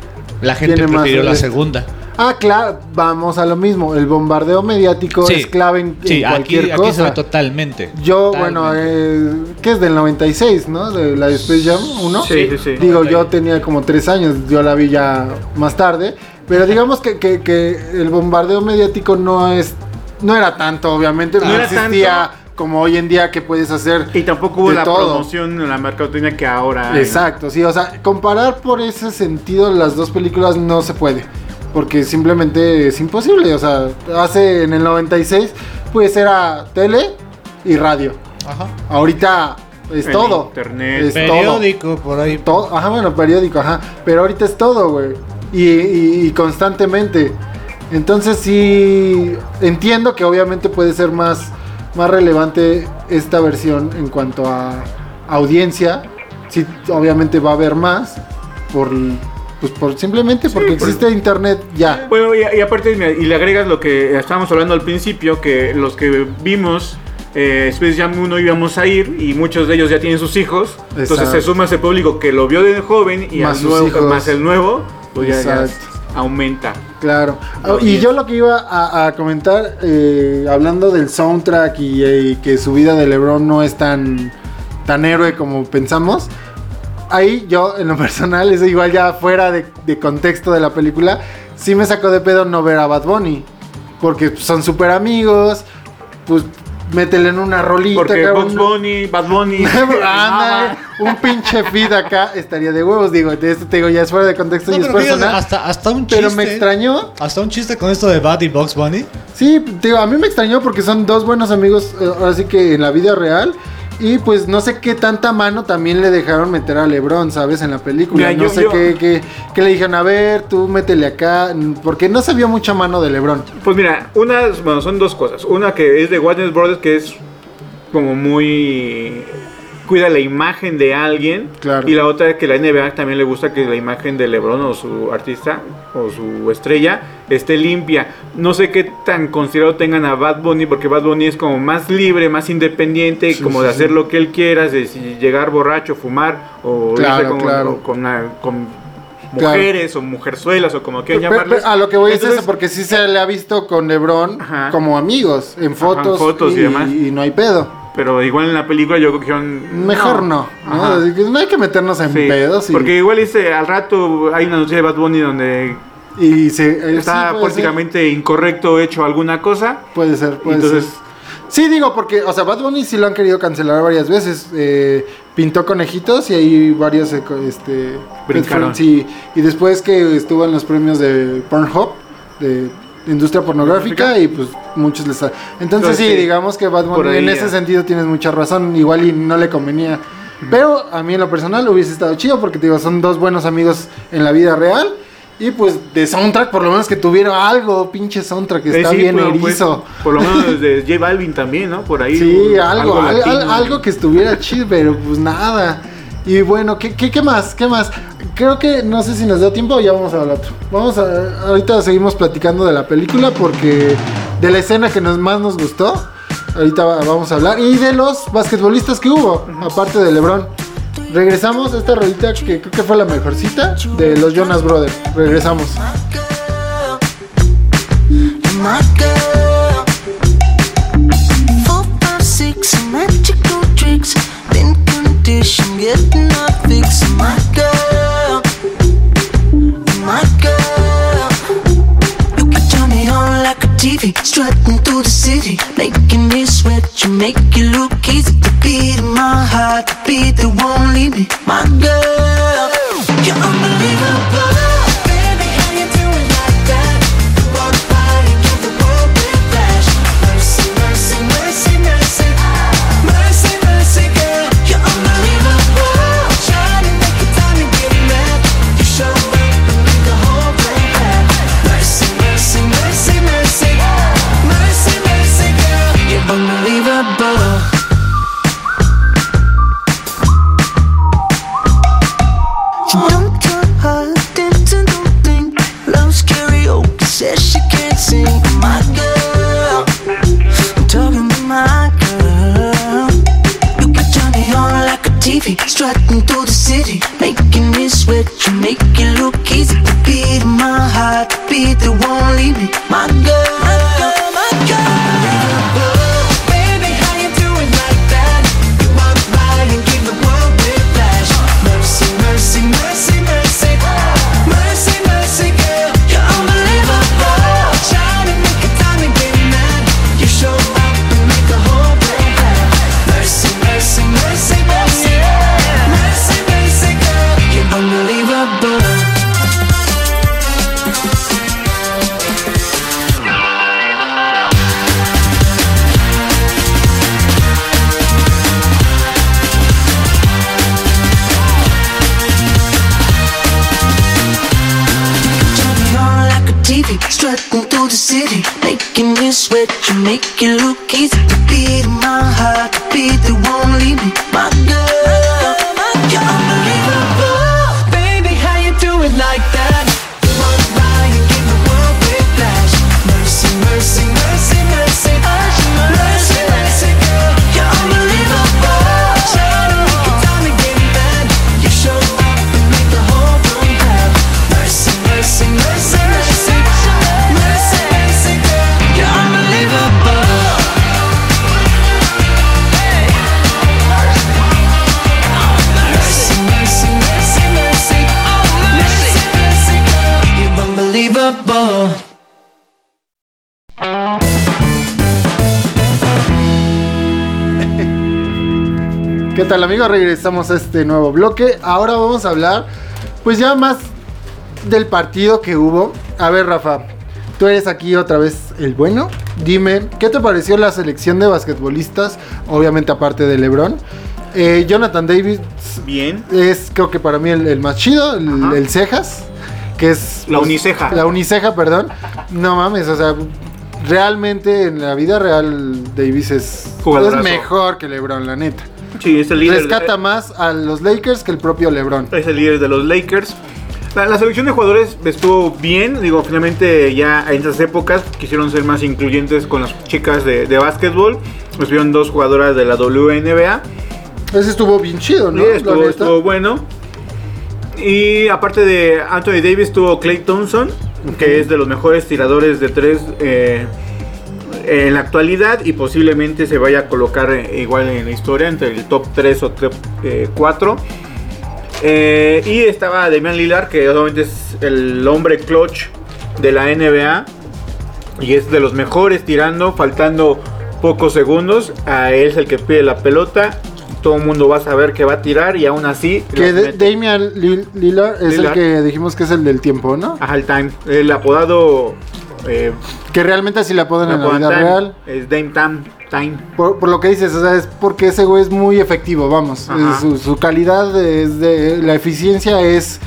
la gente Tiene más prefirió la segunda. Ah, claro, vamos a lo mismo. El bombardeo mediático Sí. es clave en, Sí, en aquí, cualquier aquí se ve cosa. totalmente. Yo, Totalmente. bueno, eh, ¿qué es del 96, no? De la de Space Jam 1. Sí, sí, sí. Digo, 90. yo tenía como tres años, yo la vi ya más tarde. Pero digamos que, que- que el bombardeo mediático no es. No era tanto, obviamente. No, No era existía como hoy en día que puedes hacer. Y tampoco hubo la todo. promoción en la mercadotecnia que ahora hay. Exacto, sí, o sea, comparar por ese sentido las dos películas no se puede, porque simplemente es imposible, o sea, hace en el 96 pues era tele y radio. Ajá. Ahorita es En todo. internet. Es Periódico, por ahí. todo. Todo, ajá, bueno, periódico, ajá, pero ahorita es todo, güey. Y, y- y constantemente. Entonces sí entiendo que obviamente puede ser más más relevante esta versión en cuanto a audiencia. Sí, obviamente va a haber más por pues por simplemente porque por- existe internet ya. Bueno, y, y aparte, y le agregas lo que estábamos hablando al principio, que los que vimos eh, Space Jam 1 íbamos a ir y muchos de ellos ya tienen sus hijos. Entonces se suma ese público que lo vio de joven y Más al nuevo, más el nuevo, pues ya, aumenta. Claro. La y yo lo que iba a, a comentar, eh, hablando del soundtrack y, eh, que su vida de LeBron no es tan, tan héroe como pensamos, ahí yo, en lo <laughs> personal, es igual ya fuera de, de contexto de la película, sí me sacó de pedo no ver a Bad Bunny. Porque son súper amigos, pues métele en una rolita. Porque cabrón. Bugs Bunny, Bad Bunny. <laughs> Ándale, <laughs> un pinche feed acá estaría de huevos, digo, de esto te digo, ya es fuera de contexto No, y es personal. hasta, hasta un chiste. Pero me extrañó. Hasta un chiste con esto de Bad y Box Bunny. Sí, te digo, a mí me extrañó porque son dos buenos amigos, eh, ahora sí que en la vida real. Y pues no sé qué tanta mano también le dejaron meter a Lebron, ¿sabes? En la película. Mira, no yo- sé yo- qué, qué, qué le dijeron, a ver, tú métele acá. Porque no se vio mucha mano de Lebron. Pues mira, una, bueno, son dos cosas. Una que es de Warner Brothers, que es como muy cuida la imagen de alguien. Claro. Y la otra es que la NBA también le gusta que la imagen de LeBron o su artista o su estrella esté limpia. No sé qué tan considerado tengan a Bad Bunny, porque Bad Bunny es como más libre, más independiente, Sí, como sí, de hacer sí. lo que él quiera, de si llegar borracho, fumar o Claro, irse con, claro. o con, una- con Claro. mujeres o mujerzuelas o como quieran llamarles. a lo que voy es eso, porque sí se le ha visto con Lebron Ajá. como amigos, en fotos, fotos y demás. y no hay pedo. Pero igual en la película yo creo que dijeron, Mejor no, ¿no? No hay que meternos en Sí, pedos. Y, Porque igual dice, al rato hay una noticia de Bad Bunny donde y se, eh, está sí, políticamente incorrecto hecho alguna cosa. ser, puede ser, puede Entonces- ser. Sí, digo, porque, o sea, Bad Bunny sí lo han querido cancelar varias veces. Eh, pintó conejitos y ahí varios co- este, Brincaron. Sí, y después que estuvo en los premios de Pornhub, de industria pornográfica, y pues muchos les... Entonces, Entonces, sí, sí, digamos que Bad Bunny en ese sentido tienes mucha razón, igual y no le convenía. Pero a mí en lo personal hubiese estado chido porque te digo, son dos buenos amigos en la vida real. Y pues de soundtrack, por lo menos que tuviera algo, pinche soundtrack, que Eh, está sí, bien pero, pues, erizo. por lo menos de <laughs> J Balvin también, ¿no? Por ahí. Sí, algo, al- latino. al- algo que estuviera chido, pero pues nada. Y bueno, ¿qué, qué, qué más? ¿Qué más? Creo que no sé si nos da tiempo o ya vamos al otro. Vamos a. Ahorita seguimos platicando de la película porque. De la escena que nos, más nos gustó. Ahorita va- vamos a hablar. Y de los basquetbolistas que hubo, aparte de LeBron. Regresamos a esta rolita que creo que fue la mejorcita de los Jonas Brothers. Regresamos. Conditioned, getting our fix. My girl, my girl. You can turn it on like a TV, strutting through the city, making me sweat. You make it look easy to beat my heart, to beat that won't leave me. My girl, you're unbelievable. ¿Qué tal amigos? Regresamos a este nuevo bloque. Ahora vamos a hablar pues ya más del partido que hubo. A ver Rafa, tú eres aquí otra vez el bueno. Dime, ¿qué te pareció la selección de basquetbolistas? Obviamente aparte de Lebron. Eh, Jonathan Davis. Bien. Es creo que para mí el, el más chido, el, Cejas que es... La uniceja. La uniceja, perdón. No mames, o sea, realmente en la vida real Davis es, es mejor que LeBron, la neta. Sí, es el líder. Rescata más a los Lakers que el propio LeBron. es el líder de los Lakers. La, la selección de jugadores estuvo bien, digo, finalmente ya en esas épocas quisieron ser más incluyentes con las chicas de, de básquetbol. Estuvieron dos jugadoras de la WNBA. Ese estuvo bien chido, ¿no? Sí, estuvo, estuvo bueno. Y aparte de Anthony Davis, tuvo Clay Thompson, que es de los mejores tiradores de tres eh, en la actualidad y posiblemente se vaya a colocar eh, igual en la historia, entre el top 3 o top 4. y estaba Damian Lillard, que obviamente es el hombre clutch de la NBA y es de los mejores tirando, faltando pocos segundos. A él es el que pide la pelota. Todo el mundo va a saber que va a tirar y aún así. Que. Damian Lil- Lillard es Lillard. el que dijimos que es el del tiempo, ¿no? Ajá, el time. El apodado. Eh, Que realmente así la ponen en la apodan vida time, real. Es Dame Time. Time. Por, por lo que dices, o sea, es porque ese güey es muy efectivo, vamos. Su, su calidad es de. La eficiencia es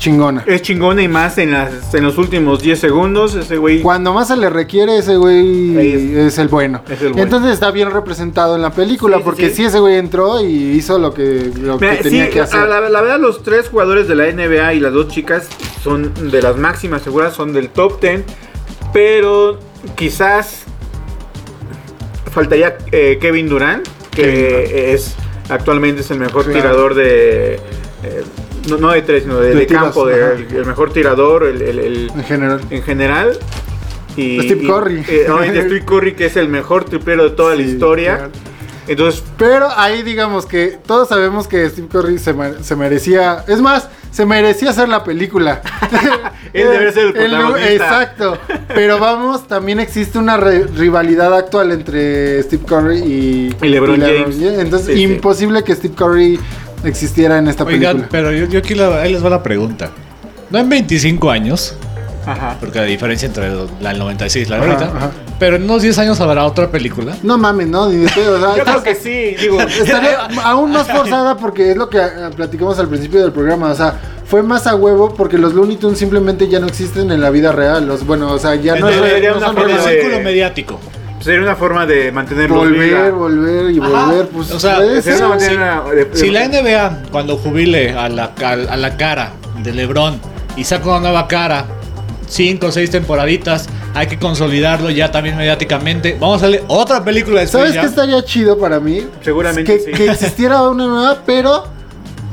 chingona. Es chingona y más en, las, en los últimos 10 segundos. Ese güey. Cuando más se le requiere, ese güey es, el bueno. es el bueno. Entonces está bien representado en la película, Sí, porque sí. sí. ese güey entró y hizo lo que, lo que Mira, tenía sí, que hacer. La, la verdad, los tres jugadores de la NBA y las dos chicas son de las máximas seguras, son del top 10. Pero quizás faltaría eh, Kevin Durant, que es actualmente es el mejor Claro. tirador de. eh, no, no de tres, sino de, campo, de- el, el mejor tirador, el, el- el- En general. en general. Y, Steve y- Curry. eh, obviamente Steve Curry, que es el mejor triplero de toda la historia. claro. Entonces, Pero ahí digamos que todos sabemos que Steve Curry se, se merecía, es más, se merecía hacer la película. <laughs> Él debería ser el <laughs> protagonista. Exacto. Pero vamos, también existe una rivalidad actual entre Steve Curry y, Y LeBron James. Entonces, Sí, sí. imposible que Steve Curry existiera en esta Oigan, película. pero yo, yo aquí la- ahí les va la pregunta. No en 25 años, ajá. porque la diferencia entre la del 96 y la de Ajá, ahorita, ajá. pero en unos 10 años habrá otra película. No mames, ¿no? Ni de pedo, o sea, <laughs> Yo creo que sí, digo. Estaría aún más forzada porque es lo que eh, platicamos al principio del programa. O sea, fue más a huevo porque los Looney Tunes simplemente ya no existen en la vida real. Los, bueno, o sea, ya no, es no son de- círculo mediático. Sería una forma de mantenerlos Volver, viva. volver y volver. Pues, O sea, puede Sería ser. una manera de- de- Si la NBA, cuando jubile a la, a, a la cara de LeBron y saca una nueva cara, 5 o 6 temporaditas, hay que consolidarlo ya también mediáticamente. Vamos a hacerle otra película de ¿Sabes qué estaría chido para mí? Seguramente que, sí. que existiera una nueva, pero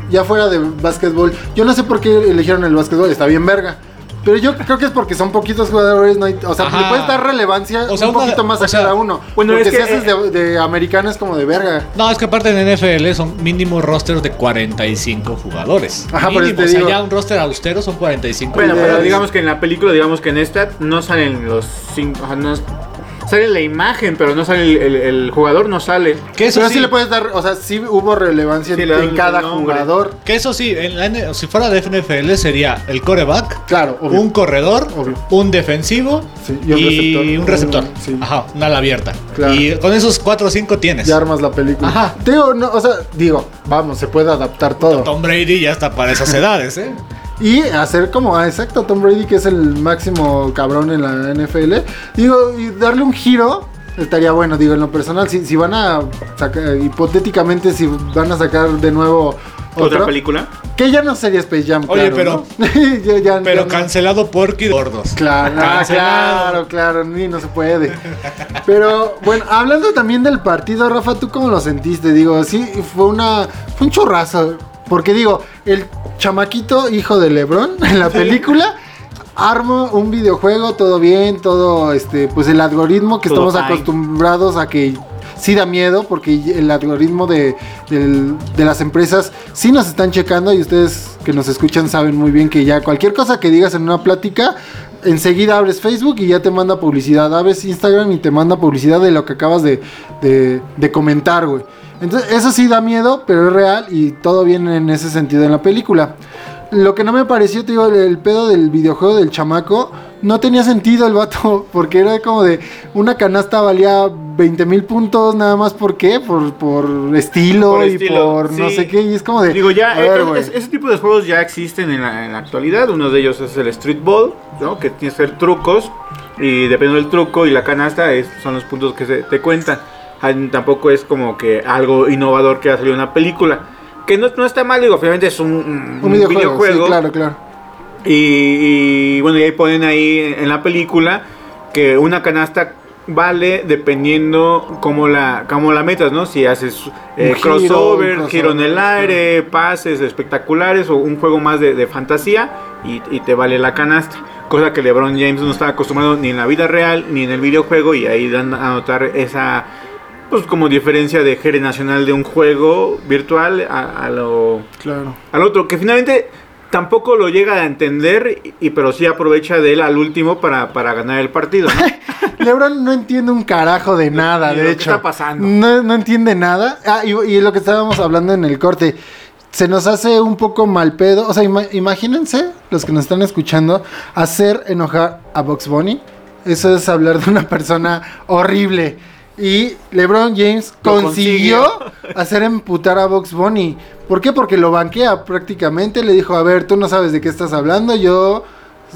ya fuera de básquetbol. Yo no sé por qué eligieron el básquetbol, está bien verga. Pero yo creo que es porque son poquitos jugadores, no hay- o sea, Ajá. le puedes dar relevancia O sea, un una- poquito más a sea, cada uno. bueno, porque es si que, haces de, de americano es como de verga. No, es que aparte en NFL son mínimo rosters de 45 jugadores. Ajá, mínimo, te o sea, digo. ya un roster austero son 45 Bueno, pero digamos que en la película, digamos que en esta no salen los cinco. o sea, no- sale la imagen, pero no sale el, el- el jugador, no sale. Que eso Pero sí, sí le puedes dar, o sea, sí hubo relevancia Sí, en, cada jugador. que eso sí, en la N- si fuera de NFL sería el coreback, Claro, obvio. un corredor, Obvio. un defensivo Sí, y un receptor. un receptor. Un-. Ajá, una ala abierta. Claro. Y con esos 4 o 5 tienes. Ya armas la película. Ajá. Digo, no, o sea, digo, vamos, se puede adaptar todo. Tom Brady ya está para esas <laughs> edades, ¿eh? Y hacer como, ah, exacto, Tom Brady, que es el máximo cabrón en la NFL. Digo, y darle un giro estaría bueno, digo, en lo personal. Si, si van a sacar, hipotéticamente, si van a sacar de nuevo Otra película. que ya no sería Space Jam. Oye, claro, ¿no? <laughs> Ya- ya- Pero ya no. cancelado porque gordos. Claro, Cancelado. claro, claro, ni no se puede. Pero bueno, hablando también del partido, Rafa, ¿tú cómo lo sentiste? Digo, sí, fue una fue un churrazo, porque digo, el chamaquito hijo de LeBron <laughs> en la película arma un videojuego, todo bien, todo este, pues el algoritmo que Todo estamos fine. acostumbrados a que sí da miedo, porque el algoritmo de, del- de las empresas sí nos están checando y ustedes que nos escuchan saben muy bien que ya cualquier cosa que digas en una plática enseguida abres Facebook y ya te manda publicidad. Abres Instagram y te manda publicidad de lo que acabas de, de- comentar, güey. Entonces, eso sí da miedo, pero es real y todo viene en ese sentido en la película. Lo que no me pareció, te digo, el pedo del videojuego del chamaco, no tenía sentido el vato, <laughs> porque era como de una canasta valía 20 mil puntos, nada más por qué, por, por estilo Por y estilo, por no sé qué, y es como de... Digo, ya, ver, eh, es- ese tipo de juegos ya existen en la, en la actualidad. Uno de ellos es el Street Ball, ¿no? Que tiene que ser trucos. Y dependiendo del truco y la canasta, es- son los puntos que se te cuentan. Ah, Tampoco es como que algo innovador que ha salido en una película. Que no, no está mal, digo, obviamente es un, un un videojuego, sí, claro, claro. Y, y, bueno, y ahí ponen ahí en la película que una canasta vale dependiendo cómo la, cómo la metas, ¿no? Si haces eh, giro, crossover, giro en el aire, pases espectaculares o un juego más de, de fantasía y, y te vale la canasta. Cosa que LeBron James no está acostumbrado ni en la vida real ni en el videojuego y ahí dan a notar esa pues como diferencia de género nacional de un juego virtual a, a lo Claro. al otro, que finalmente tampoco lo llega a entender, y, pero sí aprovecha de él al último para, para ganar el partido. ¿no? <laughs> Lebron no entiende un carajo de nada, de que hecho. está pasando. No, no entiende nada. Ah, y, y lo que estábamos hablando en el corte. Se nos hace un poco mal pedo. O sea, ima- imagínense, los que nos están escuchando, hacer enojar a Box Bunny. Eso es hablar de una persona horrible. Y LeBron James consiguió <laughs> hacer emputar a Box Bunny. ¿Por qué? Porque lo banquea prácticamente. Le dijo, a ver, tú no sabes de qué estás hablando. Yo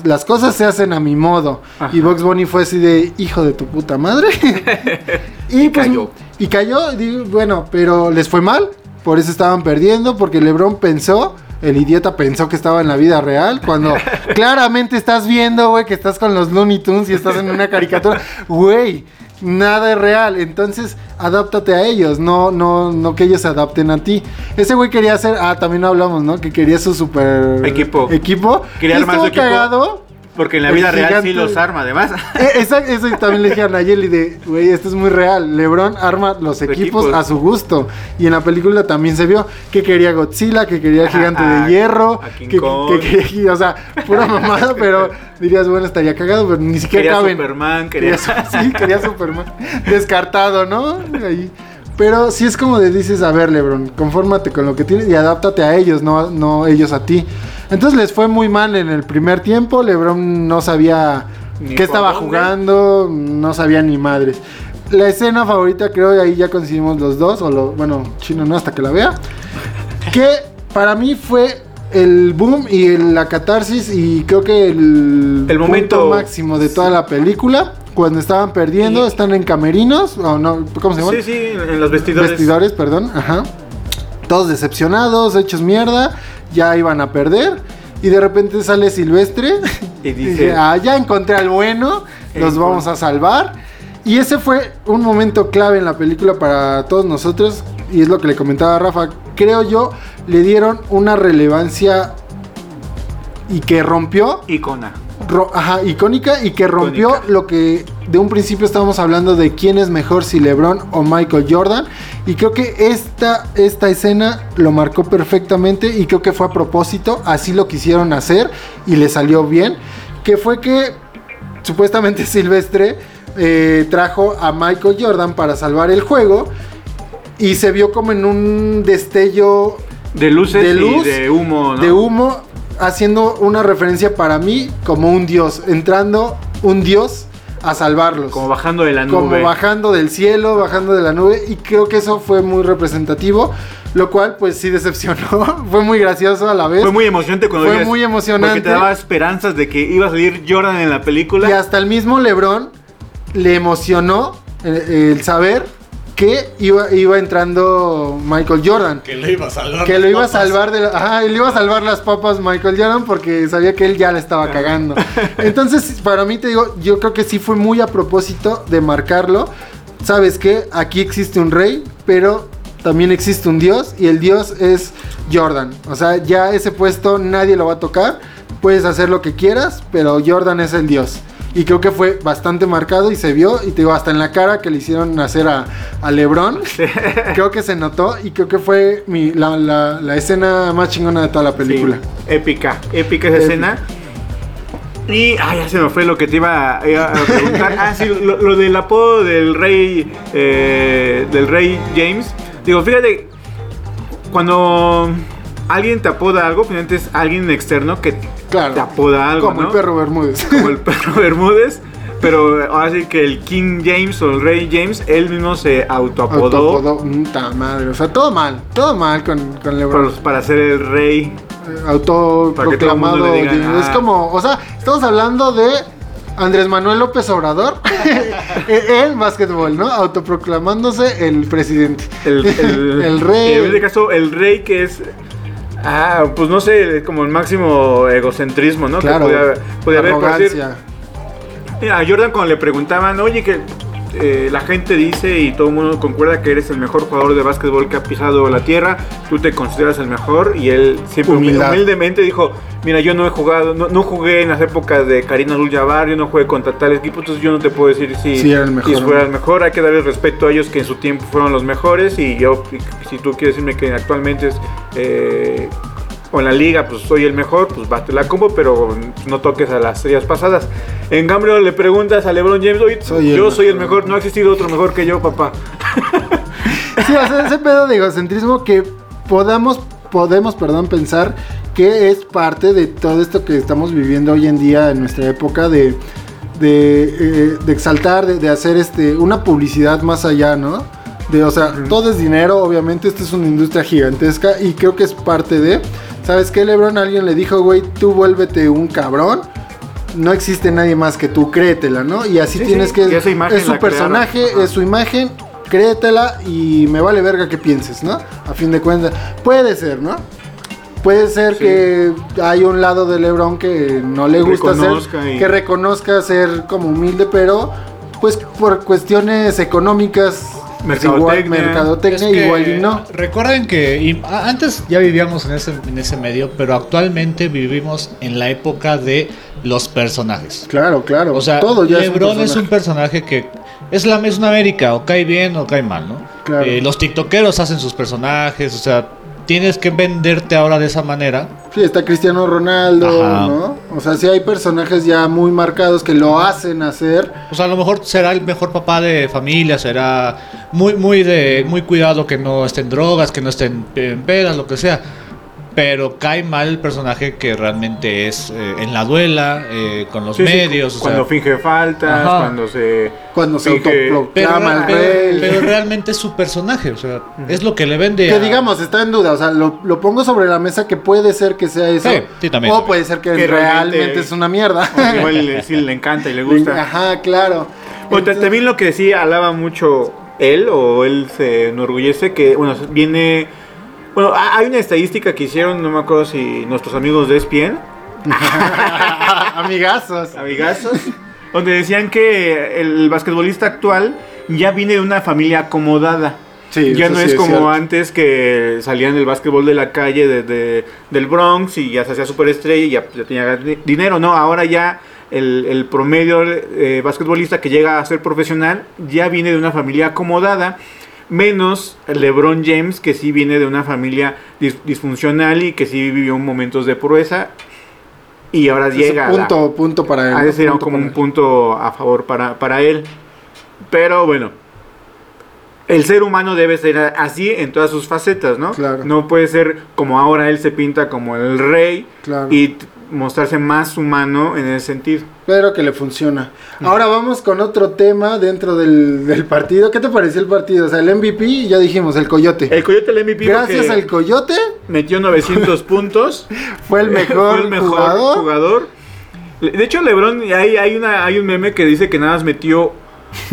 las cosas se hacen a mi modo. Ajá. Y Box Bunny fue así de hijo de tu puta madre. <laughs> y, pues, cayó. Y cayó, bueno, pero les fue mal. Por eso estaban perdiendo. Porque LeBron pensó, el idiota pensó que estaba en la vida real. Cuando <laughs> claramente estás viendo, güey, que estás con los Looney Tunes y estás en una caricatura. Güey, nada es real. Entonces, adáptate a ellos. No, no, no que ellos se adapten a ti. Ese güey quería hacer. Ah, también hablamos, ¿no? Que quería su super Equipo. Equipo. Quería armar su equipo. cagado. Porque en la El vida real sí los arma, además. <laughs> Eh, esa- eso también le dije a Nayeli de, güey, esto es muy real. LeBron arma los equipos, Equipos. a su gusto. Y en la película también se vio que quería Godzilla, que quería Gigante de Hierro, que, que quería, o sea, pura mamada, <laughs> pero dirías, bueno, estaría cagado, pero ni siquiera Quería caben. Superman, Quería quería... <laughs> sí, quería Superman. Descartado, ¿no? Ahí. Pero sí es como de dices, a ver, LeBron, confórmate con lo que tienes y adáptate a ellos, no, no ellos a ti. Entonces les fue muy mal en el primer tiempo. LeBron no sabía Ni qué estaba dónde. jugando, no sabía ni madres. La escena favorita, creo, ahí ya coincidimos los dos, o lo, bueno, chino no, hasta que la vea. <laughs> Que para mí fue el boom y la catarsis y creo que el, El momento- punto máximo de toda la película. Cuando estaban perdiendo, están en camerinos, o no, ¿cómo se llama? Sí, sí, en los vestidores. Vestidores, perdón, ajá. Todos decepcionados, hechos mierda, ya iban a perder. Y de repente sale Silvestre <laughs> Y y dice- ah, ya encontré al bueno, los vamos a salvar. Y ese fue un momento clave en la película para todos nosotros. Y es lo que le comentaba a Rafa. Creo yo, le dieron una relevancia y que rompió Icona. Ajá, icónica y que rompió Icónica. lo que de un principio estábamos hablando de quién es mejor, si LeBron o Michael Jordan. Y creo que esta, esta escena lo marcó perfectamente y creo que fue a propósito, así lo quisieron hacer y le salió bien. Que fue que supuestamente <laughs> Silvestre eh, trajo a Michael Jordan para salvar el juego y se vio como en un destello De luces De luz, y de humo, ¿no? de humo, haciendo una referencia para mí como un dios, entrando un dios a salvarlos. Como bajando de la nube. Como bajando del cielo, bajando de la nube, y creo que eso fue muy representativo, lo cual pues sí decepcionó, <laughs> fue muy gracioso a la vez. Fue muy emocionante cuando Fue muy emocionante. Porque te daba esperanzas de que iba a salir Jordan en la película. Y hasta el mismo LeBron le emocionó el saber que iba, iba entrando Michael Jordan. Que lo iba a salvar. Que lo iba a salvar de la- ajá, él iba a salvar las papas Michael Jordan porque sabía que él ya le estaba cagando. <laughs> Entonces, para mí te digo, yo creo que sí fue muy a propósito de marcarlo. ¿Sabes qué? Aquí existe un rey, pero también existe un dios y el dios es Jordan. O sea, ya ese puesto nadie lo va a tocar. Puedes hacer lo que quieras, pero Jordan es el dios. Y creo que fue bastante marcado y se vio. Y te digo, hasta en la cara que le hicieron hacer a, a Lebron. <laughs> creo que se notó y creo que fue mi- la, la- la escena más chingona de toda la Sí, película. épica, épica esa Épica. escena. Y, ay, ya se me fue lo que te iba a, a preguntar. ah, sí, lo, lo del apodo del rey, eh, del rey James. Digo, fíjate, cuando alguien te apoda algo, finalmente es alguien externo que Claro. te apoda algo, Como ¿no? el perro Bermúdez. <laughs> Como el perro Bermúdez. Pero ahora sí que el King James o el Rey James, él mismo se autoapodó Autoapodó. Puta madre. O sea, todo mal. Todo mal con, con LeBron. para, para ser el rey. Eh, autoproclamado. El es ah. como, o sea, estamos hablando de Andrés Manuel López Obrador <laughs> <laughs> en básquetbol, ¿no? Autoproclamándose el presidente. El, el, El rey. En este caso, el rey que es. Ah, pues no sé, como el máximo egocentrismo, ¿no? Claro. Que podía, podía haber. por decir. A Jordan cuando le preguntaban, oye, que eh, la gente dice y todo el mundo concuerda que eres el mejor jugador de básquetbol que ha pisado la tierra, tú te consideras el mejor y él siempre Humildad. humildemente dijo, mira, yo no he jugado, no, no jugué en las épocas de Karina Abdul-Jabbar, yo no jugué contra tal equipo, entonces yo no te puedo decir si, Sí, era el mejor, si fuera el mejor, hay que darle respeto a ellos que en su tiempo fueron los mejores y yo, si tú quieres decirme que actualmente es... eh, o en la liga, pues soy el mejor, pues bate la combo, pero no toques a las estrellas pasadas. En cambio, le preguntas a LeBron James, oye, Soy el yo soy el mejor. mejor, no ha existido otro mejor que yo, papá. Sí, o sea, ese pedo de egocentrismo que podamos, podemos, perdón, pensar que es parte de todo esto que estamos viviendo hoy en día en nuestra época de, de, eh, de exaltar, de, de hacer este una publicidad más allá, ¿no? De, o sea, todo es dinero, obviamente, esta es una industria gigantesca y creo que es parte de... ¿Sabes qué, Lebron? Alguien le dijo, güey, tú vuélvete un cabrón. No existe nadie más que tú, créetela, ¿no? Y así Sí, tienes sí, que... es su crearon. personaje, es su imagen, créetela y me vale verga que pienses, ¿no? A fin de cuentas, puede ser, ¿no? Puede ser Sí. que hay un lado de LeBron que no le gusta Reconozca ser, y- que reconozca ser como humilde, pero pues por cuestiones económicas, pues, igual, Mercadotecnia. mercadotecnia, Es que igual y no. Recuerden que y- a- antes ya vivíamos en ese, en ese medio, pero actualmente vivimos en la época de los personajes. Claro, claro. O sea, todo ya LeBron es un es un personaje que es la misma América, o cae bien o cae mal, ¿no? Claro. Eh, los tiktokeros hacen sus personajes, o sea, tienes que venderte ahora de esa manera. Sí, está Cristiano Ronaldo, Ajá. ¿no? O sea, sí hay personajes ya muy marcados que lo hacen hacer. O sea, a lo mejor será el mejor papá de familia, será muy, muy de, muy cuidado que no estén drogas, que no estén en pedas, lo que sea. Pero cae mal el personaje que realmente es eh, en la duela, eh, con los Sí, sí, medios. o sea, cuando finge faltas, Ajá. cuando se... Cuando se finge- pero, autoproclama pero- rey. pero realmente es su personaje, o sea, es lo que le vende. Que a- digamos, está en duda, o sea, lo, lo pongo sobre la mesa que puede ser que sea eso. Sí, sí, también, o puede ser que, Que realmente, realmente- es una mierda. o igual le- sí le encanta y le gusta. Ajá, claro. O Entonces- también lo que sí alaba mucho él, o él se enorgullece, que, bueno, viene... Bueno, ha- hay una estadística que hicieron, no me acuerdo si nuestros amigos de ESPN, <laughs> Amigazos. amigazos, donde decían que el basquetbolista actual ya viene de una familia acomodada. Sí, ya no sí es como antes que salían del básquetbol de la calle de, de- del Bronx y ya se hacía superestrella y ya, ya tenía di- dinero, ¿no? Ahora ya el, el promedio eh, basquetbolista que llega a ser profesional ya viene de una familia acomodada, menos LeBron James que sí viene de una familia dis- disfuncional y que sí vivió momentos de proeza y ahora llega a la- punto, para él. como un él. punto a favor para, para él. Pero bueno, el ser humano debe ser así en todas sus facetas, ¿no? Claro. No puede ser como ahora él se pinta como el rey Claro. y mostrarse más humano en ese sentido. Pero que le funciona. Ahora vamos con otro tema dentro del, del partido. ¿Qué te pareció el partido? O sea, el MVP, ya dijimos, el Coyote. El Coyote el MVP Gracias al Coyote metió 900 <laughs> puntos. fue el mejor, Fue el mejor jugador. De hecho, LeBron, hay, hay, una, hay un meme que dice que nada más metió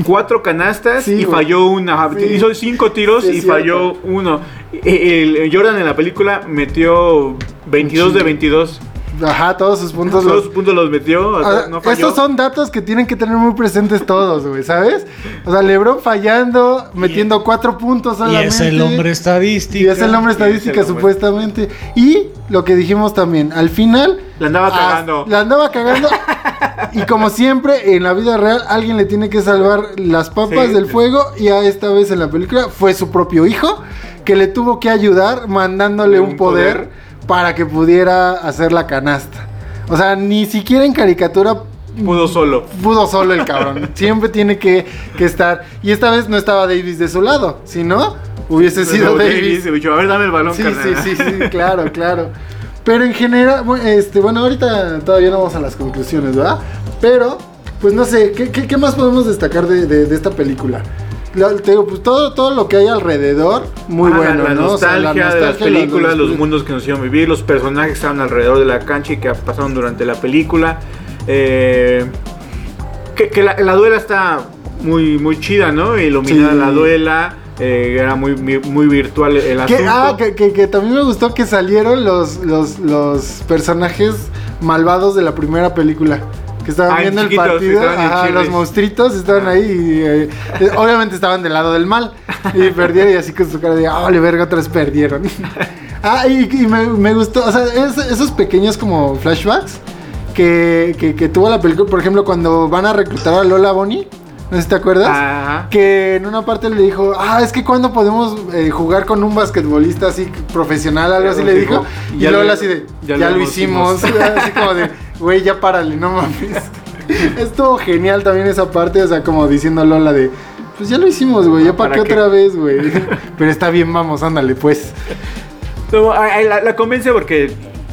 cuatro canastas Sí, y falló una. Sí. Hizo cinco tiros Sí, y falló uno. El, el Jordan en la película metió 22 de chingo. 22. Ajá, todos sus puntos Todos los, sus puntos los metió. o sea, Ah, no falló. estos son datos que tienen que tener muy presentes todos, güey, ¿sabes? O sea, Lebron fallando, metiendo cuatro puntos y solamente. es el hombre estadístico. Y es el Y el estadística, hombre. supuestamente. Y lo que dijimos también, al final. La andaba cagando. La andaba cagando. y como siempre, en la vida real, alguien le tiene que salvar las papas Sí. del fuego. Y a esta vez en la película fue su propio hijo que le tuvo que ayudar mandándole Un un poder, poder. Para que pudiera hacer la canasta. O sea, ni siquiera en caricatura Pudo solo. pudo solo el cabrón. <laughs> Siempre tiene que, que estar. Y esta vez no estaba Davis de su lado, si no, hubiese sido Davis. Davis, a ver, dame el balón, Sí, carnal. sí, sí, sí, claro, <laughs> claro. Pero en general, este, bueno, ahorita todavía no vamos a las conclusiones, ¿verdad? Pero, pues no sé, ¿qué, qué- qué más podemos destacar de, de- de esta película? Te digo, pues todo, todo lo que hay alrededor, muy Ah, bueno, la, ¿no? O sea, nostalgia de las películas, los- los mundos que nos hicieron vivir, los personajes que estaban alrededor de la cancha y que pasaron durante la película. Eh, que que la, la duela está muy, muy chida, ¿no? Iluminada Sí. la duela. eh, era muy, muy, virtual el asunto. ah, que, que- que también me gustó que salieron los, los, los personajes malvados de la primera película. Que estaban Ah, viendo el partido. Ajá, los monstruitos estaban ahí y eh, eh, obviamente estaban del lado del mal. Y <laughs> perdieron y así con su cara de, ah, vale, verga, otras perdieron. <laughs> ah, y, y me, me gustó, o sea, es- esos pequeños como flashbacks que, que, que tuvo la película, por ejemplo, cuando van a reclutar a Lola Bonnie. No sé si te acuerdas Ajá. que en una parte le dijo, ah, es que cuando podemos eh, jugar con un basquetbolista así profesional, algo así le dijo. Y Ya luego lo- así de, ya, ya lo lo hicimos. hicimos. <laughs> así como de, güey, ya párale, no mames. <laughs> Estuvo genial también esa parte, o sea, como diciendo a Lola de, pues ya lo hicimos, güey, ya para ¿Para qué qué? otra vez, güey. <laughs> Pero está bien, vamos, ándale, pues. No, la, la convence porque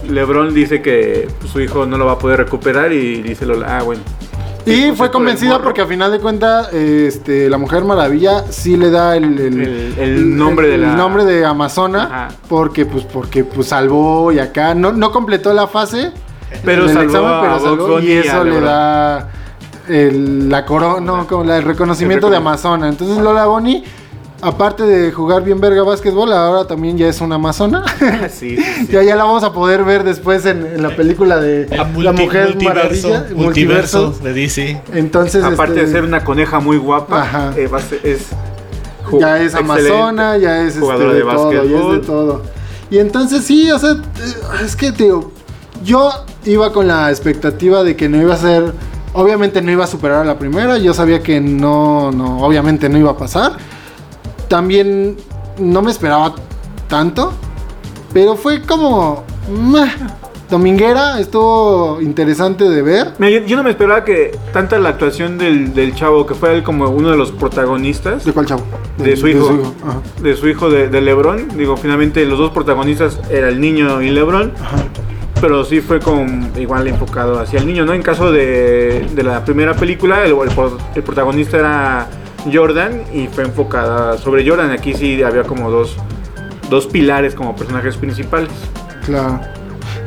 LeBron dice que pues, su hijo no lo va a poder recuperar y dice Lola, ah, bueno. Y pues, fue convencida porque a final de cuentas, este, la Mujer Maravilla sí le da el, el, El- el nombre de la- el nombre de Amazona, Ajá. porque pues porque pues salvó y acá no, no completó la fase, Pero del salvó a Bugs salvó, Bunny y eso le da el, la corona, no, como la- el reconocimiento El de Amazona. Entonces Lola Bonnie, aparte de jugar bien verga básquetbol, ahora también ya es una Amazona. <laughs> Sí, sí, sí. ya, ya la vamos a poder ver después en, en la película de La multi- Mujer multiverso, Maravilla, multiverso de DC. Entonces, Aparte este, de ser una coneja muy guapa, Ajá. eh, va a ser- es ya es Amazona, ya es este, de, de todo, ya es de todo. Y entonces sí, o sea, eh, es que tío, yo iba con la expectativa de que no iba a ser, obviamente no iba a superar a la primera, yo sabía que no, no, obviamente no iba a pasar. También no me esperaba tanto, pero fue como meh, dominguera, estuvo interesante de ver. Mira, yo, yo no me esperaba que tanta la actuación del, del chavo, que fue él como uno de los protagonistas, ¿De cuál chavo? de su hijo, ajá. de su hijo de, de Lebron. Digo, finalmente los dos protagonistas era el niño y Lebron. Pero sí fue como igual enfocado hacia el niño, ¿no? En caso de, de la primera película, el, el pro- el protagonista era Jordan y fue enfocada sobre Jordan. Aquí sí había como dos, dos pilares como personajes principales. Claro.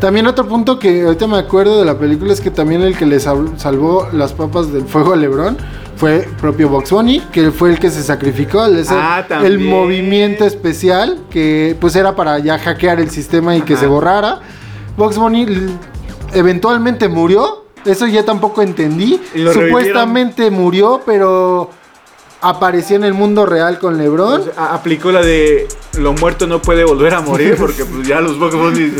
También otro punto que ahorita me acuerdo de la película es que también el que le sal- salvó las papas del fuego a Lebron fue propio Box Bunny, que fue el que se sacrificó al hacer Ah, también. el movimiento especial que pues era para ya hackear el sistema y que se borrara. Box Bunny eventualmente murió, eso ya tampoco entendí. Supuestamente murió, pero apareció en el mundo real con Lebron. O sea, a- aplicó la de lo muerto no puede volver a morir <laughs> porque pues ya los Bugs sí,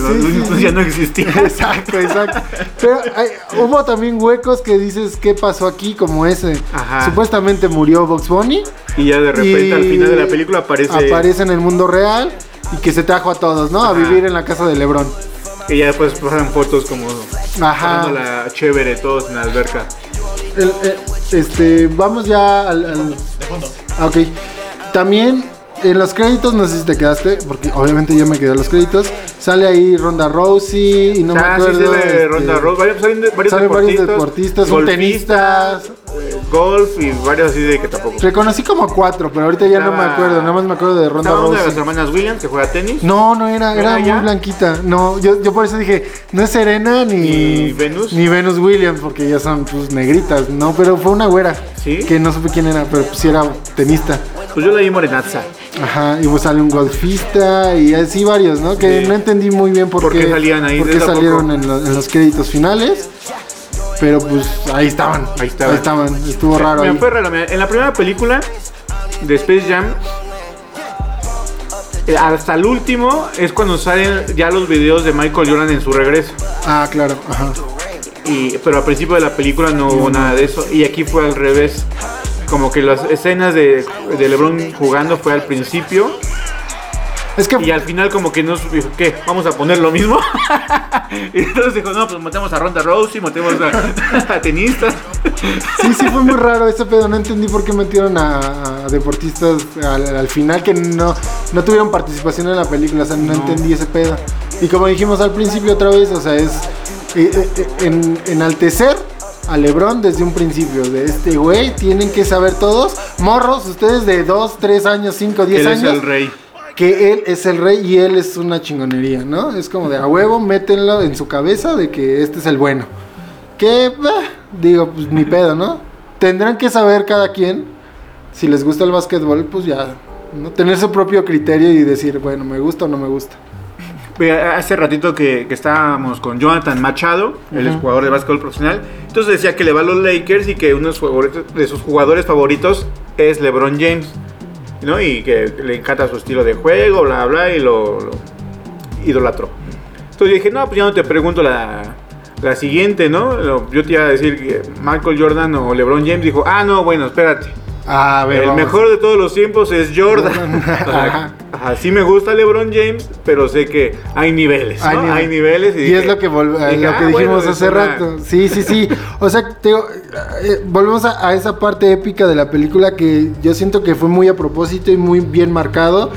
ya no existían. Exacto, exacto. Pero hay- hubo también huecos que dices, ¿qué pasó aquí? Como ese. Ajá. Supuestamente murió Box Bunny. Y ya de repente al final de la película aparece, Aparece en el mundo real y que se trajo a todos, ¿no? A vivir en la casa de Lebron. Y ya después pasan fotos como Ajá. la chévere todos en la alberca. El- el- este, vamos ya al. al- Ah, ok. También en los créditos, no sé si te quedaste, porque obviamente yo me quedé en los créditos. Sale ahí Ronda Rousey y no me ah, sí, acuerdo. sale este, Ronda Rousey, varios, salen de- varios salen varios deportistas, golfistas, eh, golf y varios así de que tampoco. Reconocí como cuatro, pero ahorita ya no me acuerdo. Nada más me acuerdo de Ronda Estaba una de las Rousey. hermanas Williams que juega tenis. No, no era, ¿No era era muy blanquita. No, yo, yo por eso dije, no es Serena ni, Ni Venus. Ni Venus Williams, porque ya son pues negritas, ¿no? Pero fue una güera. ¿Sí? Que no supe quién era, pero pues sí era tenista. Pues yo la vi morenaza. Ajá, y pues sale un golfista y así varios, ¿no? Que Sí. no entendí muy bien por, ¿Por qué salían ahí? por qué salieron en, lo- en los créditos finales. Pero pues ahí estaban. Ahí estaban. Estuvo raro. Me ahí. fue raro. En la primera película de Space Jam, eh, hasta el último es cuando salen ya los videos de Michael Jordan en su regreso. Ah, claro. Ajá. Y, pero al principio de la película no hubo nada de eso. Y aquí fue al revés. Como que las escenas de, de LeBron jugando fue al principio. Es que Y al final como que nos dijo, ¿qué? ¿Vamos a poner lo mismo? <laughs> y entonces dijo, no, pues metemos a Ronda Rousey, metemos a, <laughs> a tenistas. Sí, sí, fue muy <laughs> raro ese pedo. No entendí por qué metieron a, a deportistas al, al final que no, no tuvieron participación en la película. O sea, no, entendí ese pedo. Y como dijimos al principio otra vez, o sea, es eh, eh, en, enaltecer a Lebron desde un principio. De este güey, tienen que saber todos. Morros, ustedes de 2, 3 años, 5, 10 Él es años. el rey. que él es el rey y él es una chingonería, ¿no? Es como de a huevo, métenlo en su cabeza de que este es el bueno. Que, bah, digo, pues ni pedo, ¿no? Tendrán que saber cada quien, si les gusta el básquetbol, pues ya, ¿no? Tener su propio criterio y decir, bueno, me gusta o no me gusta. Hace ratito que, que estábamos con Jonathan Machado, el Ujú. jugador de básquetbol profesional. Entonces decía que le va a los Lakers y que uno de sus jugadores favoritos es LeBron James. ¿no? Y que le encanta su estilo de juego, bla, bla, y lo, lo idolatró. Entonces dije, no, pues ya no te pregunto la, la siguiente, ¿no? Yo te iba a decir que Michael Jordan o LeBron James. Dijo, ah, no, bueno, espérate. A ver, El vamos. mejor de todos los tiempos es Jordan. Ajá. <laughs> <laughs> Ajá, sí me gusta LeBron James, pero sé que hay niveles, ¿no? Hay nivel- Hay niveles. Y, dije- es lo que, vol- dije, lo ah, que dijimos hace una- rato. Sí, sí, sí. O sea, te eh, volvemos a, a esa parte épica de la película que yo siento que fue muy a propósito y muy bien marcado.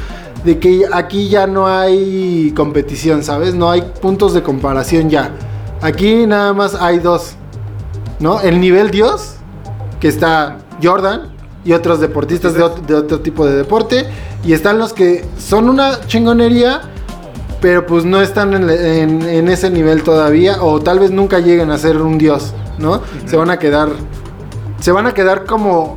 De que aquí ya no hay competición, ¿sabes? No hay puntos de comparación ya. Aquí nada más hay dos. ¿No? El nivel Dios, que está Jordan y otros deportistas de, ot- de otro tipo de deporte. Y están los que son una chingonería, pero pues no están en, en- en ese nivel todavía o tal vez nunca lleguen a ser un dios, ¿no? Se van a quedar se van a quedar como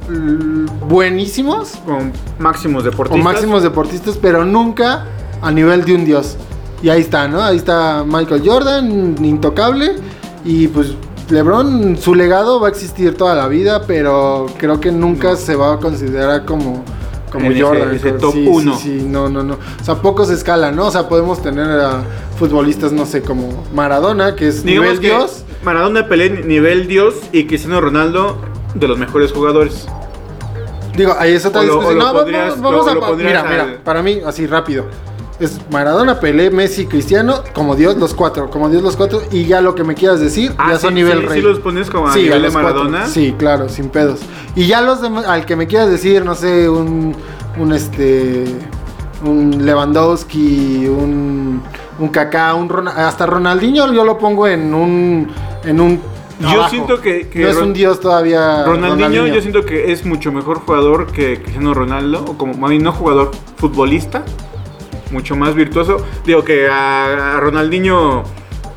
buenísimos Con máximos o deportistas. máximos deportistas, pero nunca a nivel de un dios. Y ahí está, ¿no? Ahí está Michael Jordan, intocable y pues LeBron su legado va a existir toda la vida, pero creo que nunca se va a considerar como como En Jordan. ese top sí, uno. Sí, sí, no, no, no. O sea, pocos escalan, ¿no? O sea, podemos tener a futbolistas, no sé, como Maradona, que es Digamos nivel que dios. Maradona pelea nivel Dios y Cristiano Ronaldo de los mejores jugadores. Digo, ahí es otra O lo- discusión. lo No, vamos- pondrías- vamos lo- a mira, mira, para mí, así rápido. Es Maradona, Pelé, Messi, Cristiano, como Dios los cuatro, como Dios los cuatro, y ya lo que me quieras decir, Ah, ya sí, son nivel sí, rey. sí los pones como a Sí, nivel de los cuatro. Maradona. Sí, claro, sin pedos. Y ya los demás, al que me quieras decir, no sé, un, un este, un Lewandowski, un, un Kaká, un Ron- hasta Ronaldinho, yo lo pongo en un, en un. Yo siento que- que no es un dios todavía. Ronaldinho, yo siento que es mucho mejor jugador que Cristiano Ronaldo, o como no jugador, futbolista, mucho más virtuoso. Digo que a, a Ronaldinho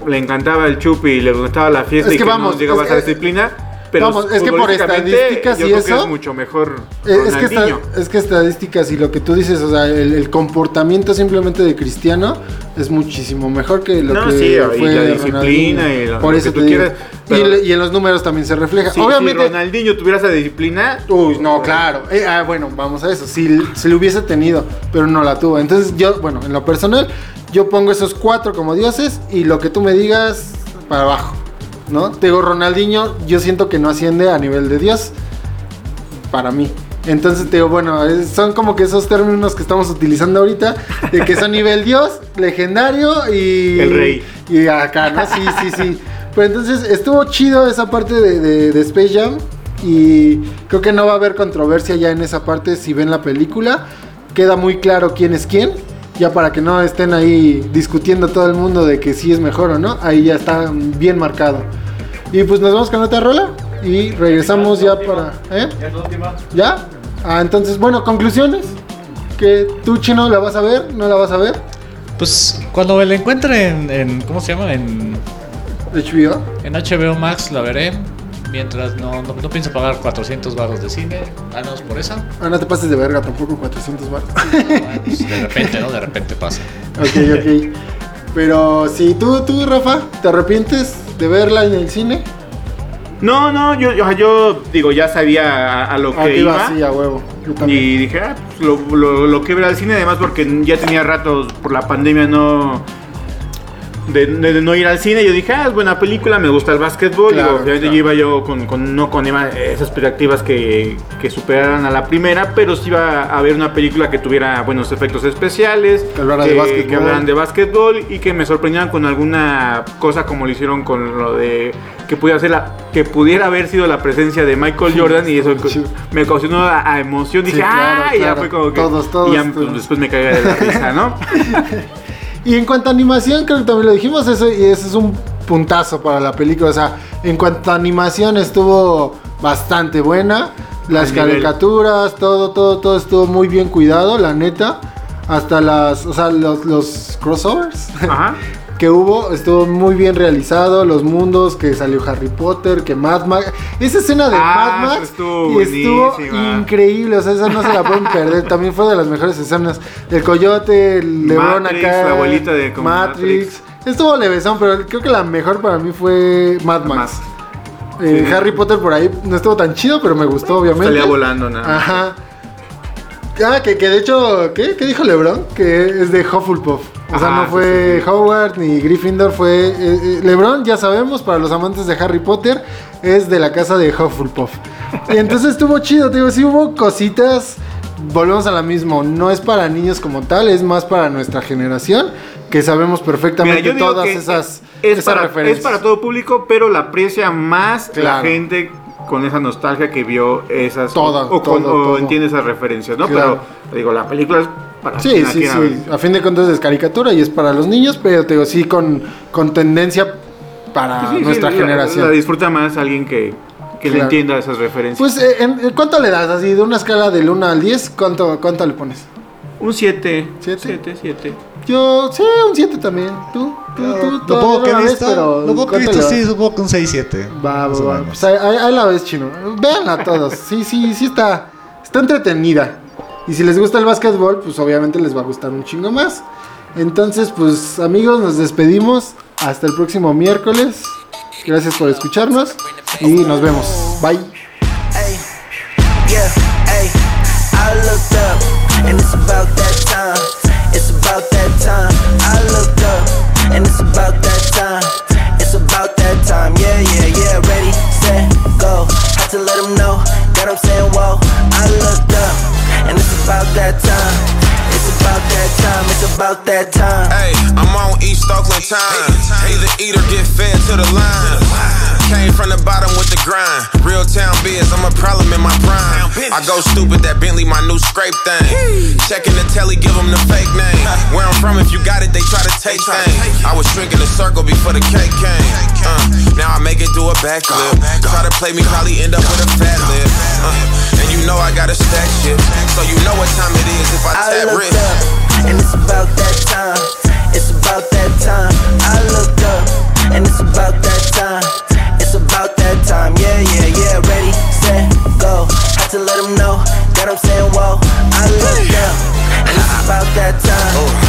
le encantaba el chupi y le gustaba la fiesta Es y que vamos, no llegaba es a esa que- disciplina. Pero vamos, es que por estadísticas yo y creo que eso- es mucho mejor Eh, Es que, esta- es que estadísticas y lo que tú dices, o sea, el, el comportamiento simplemente de Cristiano es muchísimo mejor que lo No, que sí, y fue la disciplina Ronaldinho. y lo- Por lo eso que tú quieras, Y, pero- y en los números también se refleja. Obviamente. si Ronaldinho tuviera esa disciplina, Uy, no, claro. Eh, ah, bueno, vamos a eso. Si, si lo hubiese tenido, pero no la tuvo. Entonces yo, bueno, en lo personal, yo pongo esos cuatro como dioses y lo que tú me digas para abajo. ¿No? Te digo, Ronaldinho, yo siento que no asciende a nivel de dios. Para mí. Entonces te digo, bueno, son como que esos términos que estamos utilizando ahorita, de que son nivel dios, legendario y... El rey. Y acá, ¿no? Sí, sí, sí. Pero entonces estuvo chido esa parte de, de- de Space Jam. Y creo que no va a haber controversia ya en esa parte si ven la película. Queda muy claro quién es quién. Ya para que no estén ahí discutiendo todo el mundo de que sí es mejor o no. Ahí ya está bien marcado. Y pues nos vamos con otra rola. Y regresamos ya para... ¿eh? ¿Ya? Ah, entonces, bueno, conclusiones. Que tú, Chino, la vas a ver, no la vas a ver. Pues cuando me la encuentre en, en- ¿cómo se llama? En, HBO. en HBO Max la veré. Mientras no, no, no pienso pagar 400 barros de cine, al menos por esa. Ah, no te pases de verga tampoco, 400 baros. Bueno, pues, de repente, ¿no? De repente pasa. ok, ok. Pero si tú, tú, Rafa, ¿te arrepientes de verla en el cine? no, no, yo, yo, yo digo, ya sabía a, a lo Ah, que iba iba. así, a huevo. Yo. Y dije, ah, pues lo, lo, lo que ver al cine, además porque ya tenía rato por la pandemia no, de, de- de no ir al cine. Yo dije, ah, es buena película, me gusta el básquetbol. Claro, Digo, obviamente claro. yo iba yo con, con- no con esas expectativas que, que superaran a la primera, pero sí iba a haber una película que tuviera buenos efectos especiales, Que hablara de que hablaran de básquetbol y que me sorprendieran con alguna cosa como lo hicieron con lo de que pudiera ser la que pudiera haber sido la presencia de Michael Jordan y eso Sí. me ocasionó a, a emoción dije Sí, claro, ah y ya fue como que Todos, todos, y ya, pues, después me caí de la risa no <laughs> Y en cuanto a animación, creo que también lo dijimos, eso, y ese es un puntazo para la película. O sea, en cuanto a animación estuvo bastante buena. Las caricaturas, todo, todo, todo estuvo muy bien cuidado, la neta. Hasta las, o sea, los, los crossovers ajá <laughs> que hubo, estuvo muy bien realizado. Los mundos, que salió Harry Potter, que Mad Max. Esa escena de Ah, Mad Max estuvo increíble. O sea, esa no se la pueden perder. <laughs> También fue de las mejores escenas. El coyote, el Matrix, acá. la abuelita de como Matrix. Estuvo levesón, pero creo que la mejor para mí fue Mad Max. Eh, Sí. Harry Potter por ahí no estuvo tan chido, pero me gustó, obviamente. salía volando nada Ajá. Ah, que, que de hecho, ¿qué? ¿Qué dijo LeBron? Que es de Hufflepuff. O sea, no fue sí, sí. Howard ni Gryffindor, fue... eh, eh, LeBron, ya sabemos, para los amantes de Harry Potter, es de la casa de Hufflepuff. Y entonces estuvo chido, te digo, sí hubo cositas... Volvemos a la misma, no es para niños como tal, es más para nuestra generación, que sabemos perfectamente todas esas, es, esas para, referencias. es para todo público, pero la aprecia más Claro. la gente con esa nostalgia que vio esas Todo, o, todo, o todo. entiende esas referencias, ¿no? Claro. Pero digo, la película es para Sí, sí, sí. A fin de cuentas es caricatura y es para los niños, pero te digo, sí con, con tendencia para Sí, sí, nuestra generación. La, disfruta más alguien que, que le entienda esas referencias. Pues, eh, en ¿cuánto le das? Así, de una escala del 1 al 10, ¿cuánto, cuánto le pones? Un 7. ¿Siete? 7, 7. Yo, sí, un 7 también. Tú, tú, tú. Lo poco que he visto, pero lo poco que he ¿cuánto visto le sí, supongo que un 6-7. Va, más o va, va. menos. Pues ahí, ahí- ahí la ves, chino. Véanla todos. Sí, sí, sí está, está entretenida. Y si les gusta el básquetbol, pues obviamente les va a gustar un chingo más. Entonces, pues amigos, nos despedimos. Hasta el próximo miércoles. Gracias por escucharnos. Y nos vemos. Bye. And it's about that time. It's about that time. Yeah, yeah, yeah. Ready, set, go. Had to let 'em know that I'm saying whoa. I looked up, and it's about that time. It's about that time. It's about that time. Hey, I'm on East Oakland time. Either eat or get fed to the line. Came from the bottom with the grind. Real town biz, I'm a problem in my prime. I go stupid, that Bentley, my new scrape thing. Checking the telly, give them the fake name. Where I'm from, if you got it, they try to take things. I was shrinking the circle before the cake came. Uh, now I make it do a backflip. Try to play me, probably end up with a fat lip. Uh, and you know I gotta stack shit. So you know what time it is if I I tap looked up, and it's about that time. It's about that time. I looked up, and it's about that time. About that time. Yeah, yeah, yeah. Ready, set, go. Had to let 'em know that I'm saying whoa. I looked up, and it's about that time.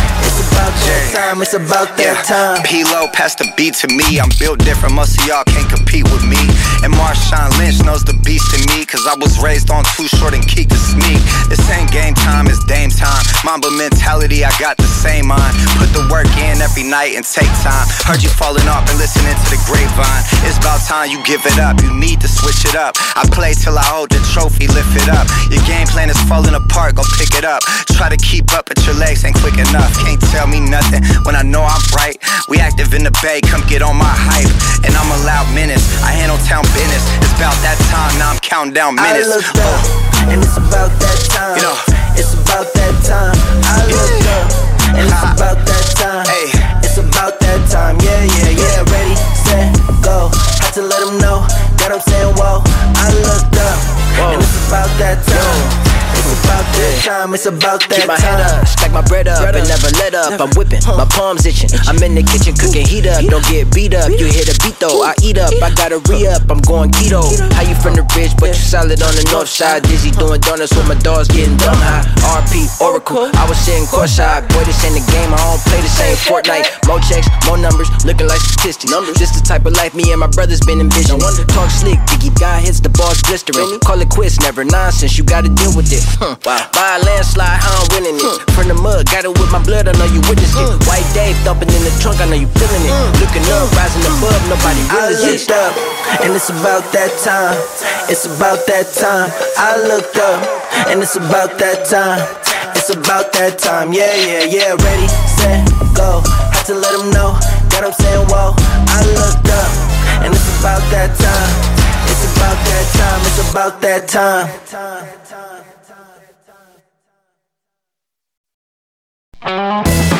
It's about that time. It's about that time. P-Lo, pass the beat to me. I'm built different, most of y'all can't compete with me. And Marshawn Lynch knows the beast in me, cause I was raised on too short and keep the sneak. This ain't game time, it's Dame time. Mamba mentality, I got the same mind. Put the work in every night and take time. Heard you falling off and listening to the grapevine. It's about time you give it up, you need to switch it up. I play till I hold the trophy, lift it up. Your game plan is falling apart, go pick it up. Try to keep up, but your legs ain't quick enough. Can't tell me nothing when I know I'm right. We active in the bay, come get on my hype. And I'm a loud menace, I handle town business. It's about that time, now I'm counting down minutes. I looked up, oh. and it's about that time. You know. It's about that time. I looked up, and it's about that time. Hey. It's about that time. Yeah, yeah, yeah. Ready, set, go. Had to let 'em know that I'm saying whoa. I looked up, and it's about that time. About that time. It's about that Keep my time. head up, stack my bread up, and never let up. I'm whipping, my palms itching. I'm in the kitchen cooking heat up. Don't get beat up. You hit a beat though, I eat up. I gotta re up. I'm going keto. How you from the ridge, but you solid on the north side. Dizzy doing donuts with my dogs getting dumb high. RP Oracle, I was sitting courtside. Boy, this ain't the game. I don't play the same Fortnite. More checks, more numbers, looking like statistics. This the type of life me and my brothers been envisioning. Talk slick, Biggie guy hits the balls blistering. Call it quits, never nonsense. You gotta deal with it. Huh. Wow. Buy a landslide, how I'm winning it. From the mud, got it with my blood, I know you witnessed it. White Dave thumping in the trunk, I know you feeling it. Looking up, rising above, nobody I really looked up, and it's about that time. It's about that time. I looked up, and it's about that time. It's about that time. Yeah, yeah, yeah. Ready, set, go. Had to let them know that I'm saying whoa. I looked up, and it's about that time. It's about that time. It's about that time. Thank you.